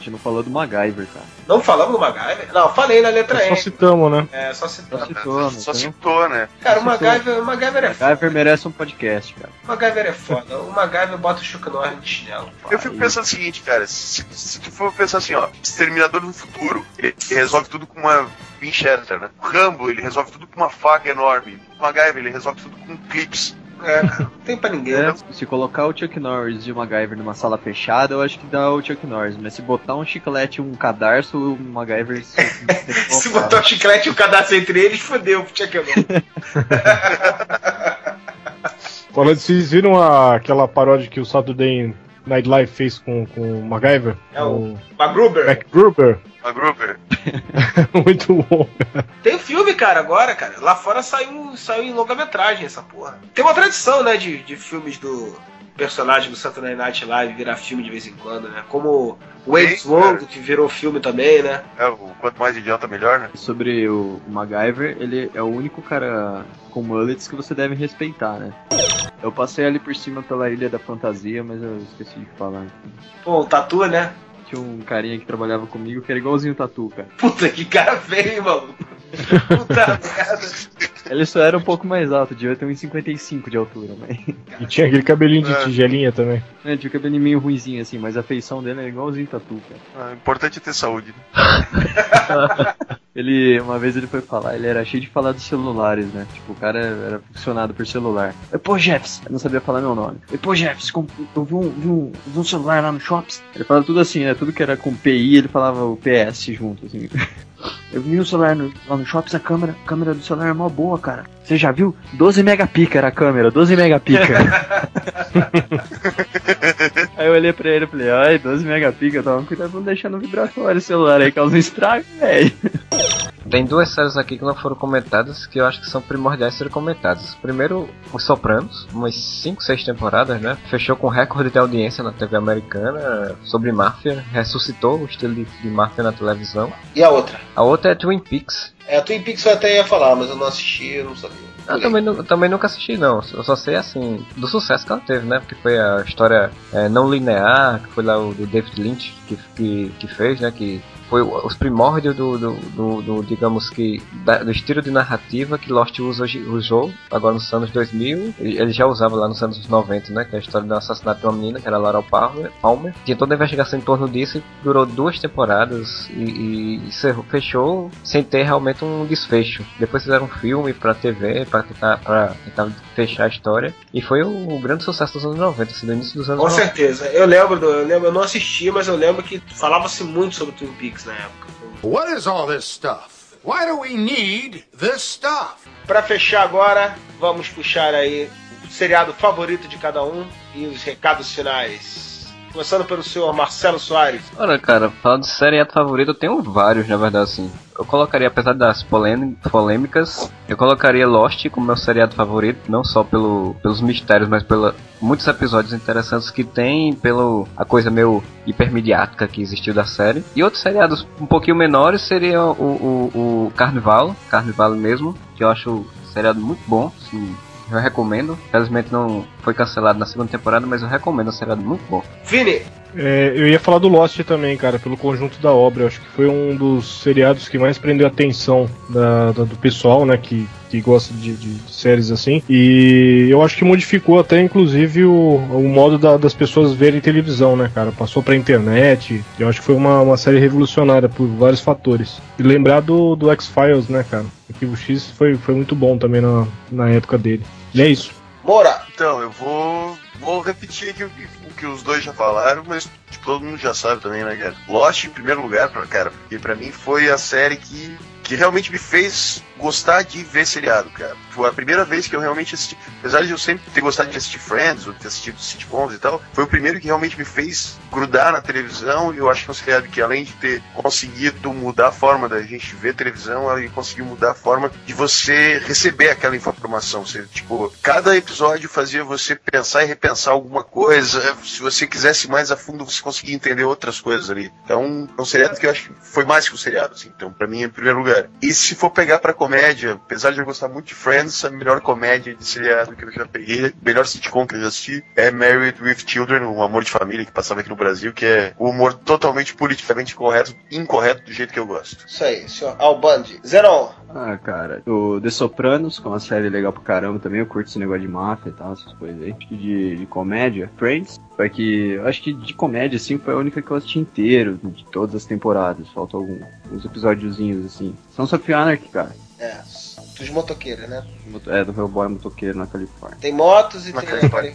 A gente não falou do MacGyver, cara. Não falamos do MacGyver? Não, falei na letra Só E. citamos, né? É, só citou. Só citou, né? Só citou, né? Cara, o. MacGyver, o MacGyver é foda. MacGyver merece um podcast, cara. O MacGyver é foda. O MacGyver bota o Chuck Norris de chinelo. Eu fico pensando o seguinte, cara, se, se tu for pensar assim, ó, Exterminador do Futuro, ele, ele resolve tudo com uma Winchester, né? O Rambo, ele resolve tudo com uma faca enorme. O MacGyver, ele resolve tudo com clips. É, não tem pra ninguém. É, né? se colocar o Chuck Norris e o MacGyver numa sala fechada, eu acho que dá o Chuck Norris. Mas se botar um chiclete e um cadarço, o MacGyver. se- Se botar o chiclete e o cadastro entre eles, fodeu pro Chuck Norris. Falando, vocês viram a- aquela paródia que o Saturday Night Live fez com, com o MacGyver? É o MacGruber. MacGruber. MacGruber. Muito bom. Tem filme, cara, agora, cara. Lá fora saiu, saiu em longa-metragem essa porra. Tem uma tradição, né, de, de filmes do personagem do Saturday Night Live virar filme de vez em quando, né? Como o Sim, World, que virou filme também, né? É, o quanto mais idiota, melhor, né? Sobre o MacGyver, ele é o único cara com mullets que você deve respeitar, né? Eu passei ali por cima pela Ilha da Fantasia, mas eu esqueci de falar. Pô, o Tatu, né? Tinha um carinha que trabalhava comigo que era igualzinho o Tatu, cara. Puta, que cara feio, maluco. Puta merda. Ele só era um pouco mais alto, devia ter uns 55 de altura, mas... E tinha aquele cabelinho de É. tigelinha também. É, tinha o cabelinho meio ruimzinho assim, mas a feição dele era igualzinho o Tatu, cara. É, importante é ter saúde. né? Ele, uma vez ele foi falar, ele era cheio de falar dos celulares, né? Tipo, o cara era funcionado por celular. Eu, pô, Jeffs, eu não sabia falar meu nome. Eu, pô, Jeffs, com- eu vi um, vi, um, vi um celular lá no Shops. Ele falava tudo assim, né? Tudo que era com PI, ele falava o PS junto, assim. Eu vi um celular no- lá no Shops, a câmera, a câmera do celular é mó boa, cara. Você já viu? 12 megapica era a câmera, 12 megapica. aí eu olhei pra ele e falei, ai, 12 megapica, toma cuidado pra não deixar no vibratório o celular aí, causa um estrago, velho. Tem duas séries aqui que não foram comentadas que eu acho que são primordiais serem comentadas. Primeiro, Os Sopranos, umas 5, 6 temporadas, né? Fechou com recorde de audiência na TV americana sobre máfia, ressuscitou o estilo de, de máfia na televisão. E a outra? A outra é Twin Peaks. É, a Twin Peaks eu até ia falar, mas eu não assisti, eu não sabia. Eu também, também nunca assisti, não. Eu só sei, assim, do sucesso que ela teve, né? Porque foi a história é, não linear, que foi lá o David Lynch que, que, que fez, né? Que foi os primórdios do, do, do- do, digamos que, da- do estilo de narrativa que Lost usa usou agora nos anos 2000. E Ele já usava lá nos anos 90, né? Que é a história do assassinato de uma menina, que era Laura Palmer. Palmer. Tinha toda a investigação em torno disso e durou duas temporadas e, e fechou sem ter realmente um desfecho. Depois fizeram um filme pra TV, pra tentar, pra tentar fechar a história. E foi o, o grande sucesso dos anos 90, assim, do início dos anos Com 90. certeza. Eu lembro, do, eu lembro, eu não assisti, mas eu lembro que falava-se muito sobre Twin Peaks na época. What is all this stuff? Why do we need this stuff? Pra fechar agora, vamos puxar aí o seriado favorito de cada um e os recados finais. Começando pelo senhor Marcelo Soares. Olha, cara, falando de seriado favorito, eu tenho vários, na verdade, assim. Eu colocaria, apesar das polêmi- polêmicas, eu colocaria Lost como meu seriado favorito, não só pelo, pelos mistérios, mas pela muitos episódios interessantes que tem, pelo a coisa meio hipermediática que existiu da série. E outros seriados um pouquinho menores seriam o, o, o Carnival, Carnival mesmo, que eu acho um seriado muito bom, assim, eu recomendo. Infelizmente não foi cancelado na segunda temporada, mas eu recomendo, é um seriado muito bom. Vini, É, eu ia falar do Lost também, cara, pelo conjunto da obra. Eu acho que foi um dos seriados que mais prendeu a atenção da- da- do pessoal, né, que, que gosta de, de- de séries assim. E eu acho que modificou até, inclusive, o, o modo da- das pessoas verem televisão, né, cara. Passou pra internet. Eu acho que foi uma, uma série revolucionária por vários fatores. E lembrar do, do X-Files, né, cara. O Arquivo X foi, foi muito bom também na, na época dele. E é isso. Moura. Então, eu vou, vou repetir aqui o que, o que os dois já falaram, mas tipo, todo mundo já sabe também, né, cara? Lost em primeiro lugar, pra, cara, porque pra mim foi a série que, que realmente me fez gostar de ver seriado, cara. Foi a primeira vez que eu realmente assisti, apesar de eu sempre ter gostado de assistir Friends, ou ter assistido sitcoms e tal, foi o primeiro que realmente me fez grudar na televisão, e eu acho que é um seriado que além de ter conseguido mudar a forma da gente ver televisão, ele conseguiu mudar a forma de você receber aquela informação. Você, tipo, cada episódio fazia você pensar e repensar alguma coisa. Se você quisesse mais a fundo, você conseguia entender outras coisas ali. Então, é um seriado que eu acho que foi mais que um seriado, assim. Então, pra mim, em primeiro lugar. E se for pegar pra comédia, apesar de eu gostar muito de Friends, a melhor comédia de seriado que eu já peguei, melhor sitcom que eu já assisti, é Married with Children, um amor de família que passava aqui no Brasil, que é o humor totalmente politicamente correto, incorreto do jeito que eu gosto. Isso aí, senhor Albandi. Zeron. Ah, cara, o The Sopranos, que é uma série legal pra caramba também, eu curto esse negócio de máfia e tal, essas coisas aí. De, de comédia, Friends, foi que, eu acho que de comédia, assim, foi a única que eu assisti inteiro, de todas as temporadas, algum, alguns episódiozinhos, assim. São Anarchy, cara. É. dos motoqueiros, né? É, do Hellboy motoqueiro na Califórnia. Tem motos e Na tem a, Cali-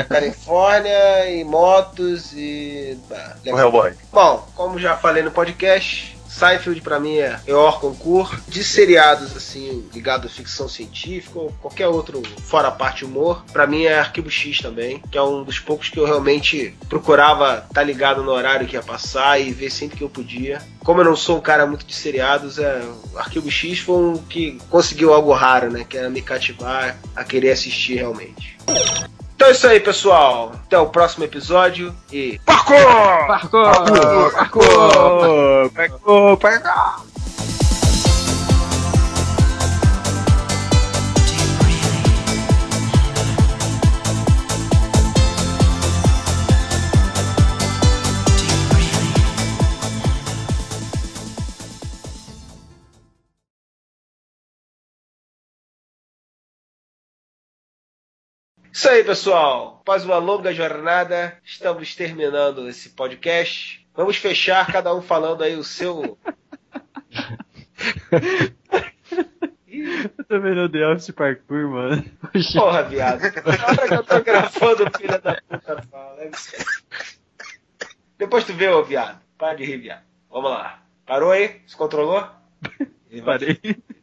a Califórnia e motos e. bah, O Hellboy. Bom, como já falei no podcast, Seinfeld pra mim é maior concurso. De seriados assim, ligado à ficção científica ou qualquer outro fora a parte humor, pra mim é Arquivo X também, que é um dos poucos que eu realmente procurava estar ligado no horário que ia passar e ver sempre que eu podia. Como eu não sou um cara muito de seriados, é, Arquivo X foi um que conseguiu algo raro, né? Que era me cativar a querer assistir realmente. Então é isso aí, pessoal. Até o próximo episódio e. Parkour! Parkour! Parkour! Parkour! Parkour! Isso aí, pessoal. Após uma longa jornada, estamos terminando esse podcast. Vamos fechar, cada um falando aí o seu. Eu também não The Office Parkour, mano. Porra, viado. Na hora que eu tô gravando, filha da puta fala. Depois tu vê, ô viado. Para de rir, viado. Vamos lá. Parou aí? Se controlou? Ele vai, Parei.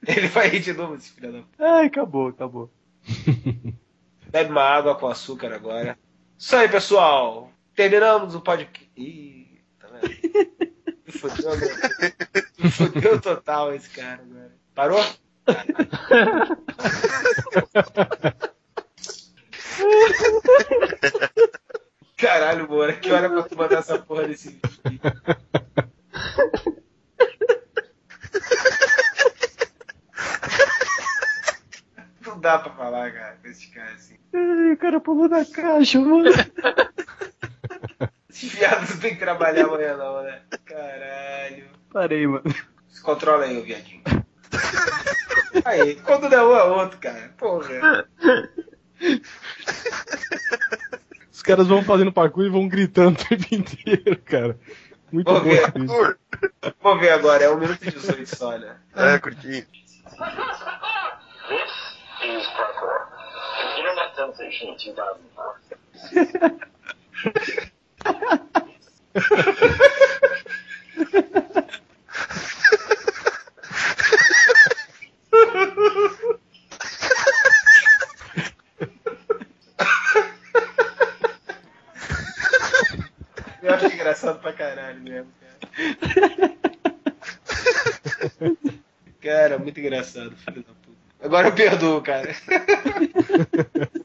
ele vai rir de novo, esse filho da puta. Ai, acabou, acabou. Bebe uma água com açúcar agora. Isso aí, pessoal. Terminamos o podcast. Ih, tá vendo? Me fudeu, né? Me fudeu total esse cara agora. Parou? Caralho, Moura, que hora pra tu mandar essa porra desse vídeo? Não dá pra falar, cara, com esse cara assim. Ai, o cara pulou na caixa, mano. Esses viados não tem que trabalhar amanhã, não, né? Caralho. Parei, mano. Se controla aí, ô viadinho. Aí, quando não é um é outro, cara. Porra. Os caras vão fazendo parkour e vão gritando o tempo inteiro, cara. Muito Vou bom ver. Vamos ver agora, é 1 minuto e 18 só, né? É, curtinho. sensation of 2004. Eu acho engraçado pra caralho mesmo, cara. Cara, muito engraçado, filho da puta. Agora eu perdoo, cara.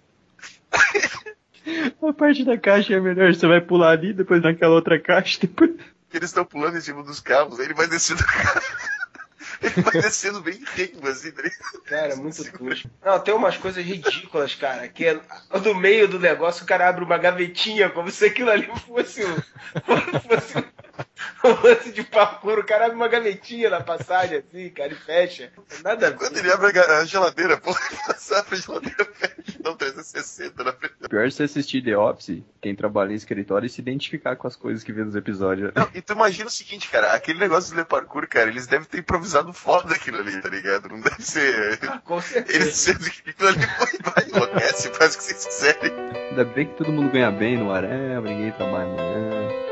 Parte da caixa é melhor, você vai pular ali, depois naquela outra caixa, depois. Eles estão pulando em cima dos carros, aí ele vai descendo. Ele vai descendo bem tempo, assim, tá? Cara, muito tosco. Não, tem umas coisas ridículas, cara, que é no meio do negócio o cara abre uma gavetinha como se aquilo ali fosse um, fosse um, um lance de parkour. O cara abre uma gavetinha na passagem, assim, cara, e fecha. Nada a ver. Quando ele abre a geladeira, pô, ele passa a geladeira fecha, dá um 360 na frente. Pior é você assistir The Office, quem trabalha em escritório, e se identificar com as coisas que vê nos episódios. Não, e tu imagina o seguinte, cara, aquele negócio do Le Parkour, cara, eles devem ter improvisado foda aquilo ali, tá ligado? Não deve ser. Com certeza. Eles sendo que aquilo ali vai, vai enlouquece, faz o que vocês quiserem. Ainda bem que todo mundo ganha bem no Areva, ninguém trabalha amanhã.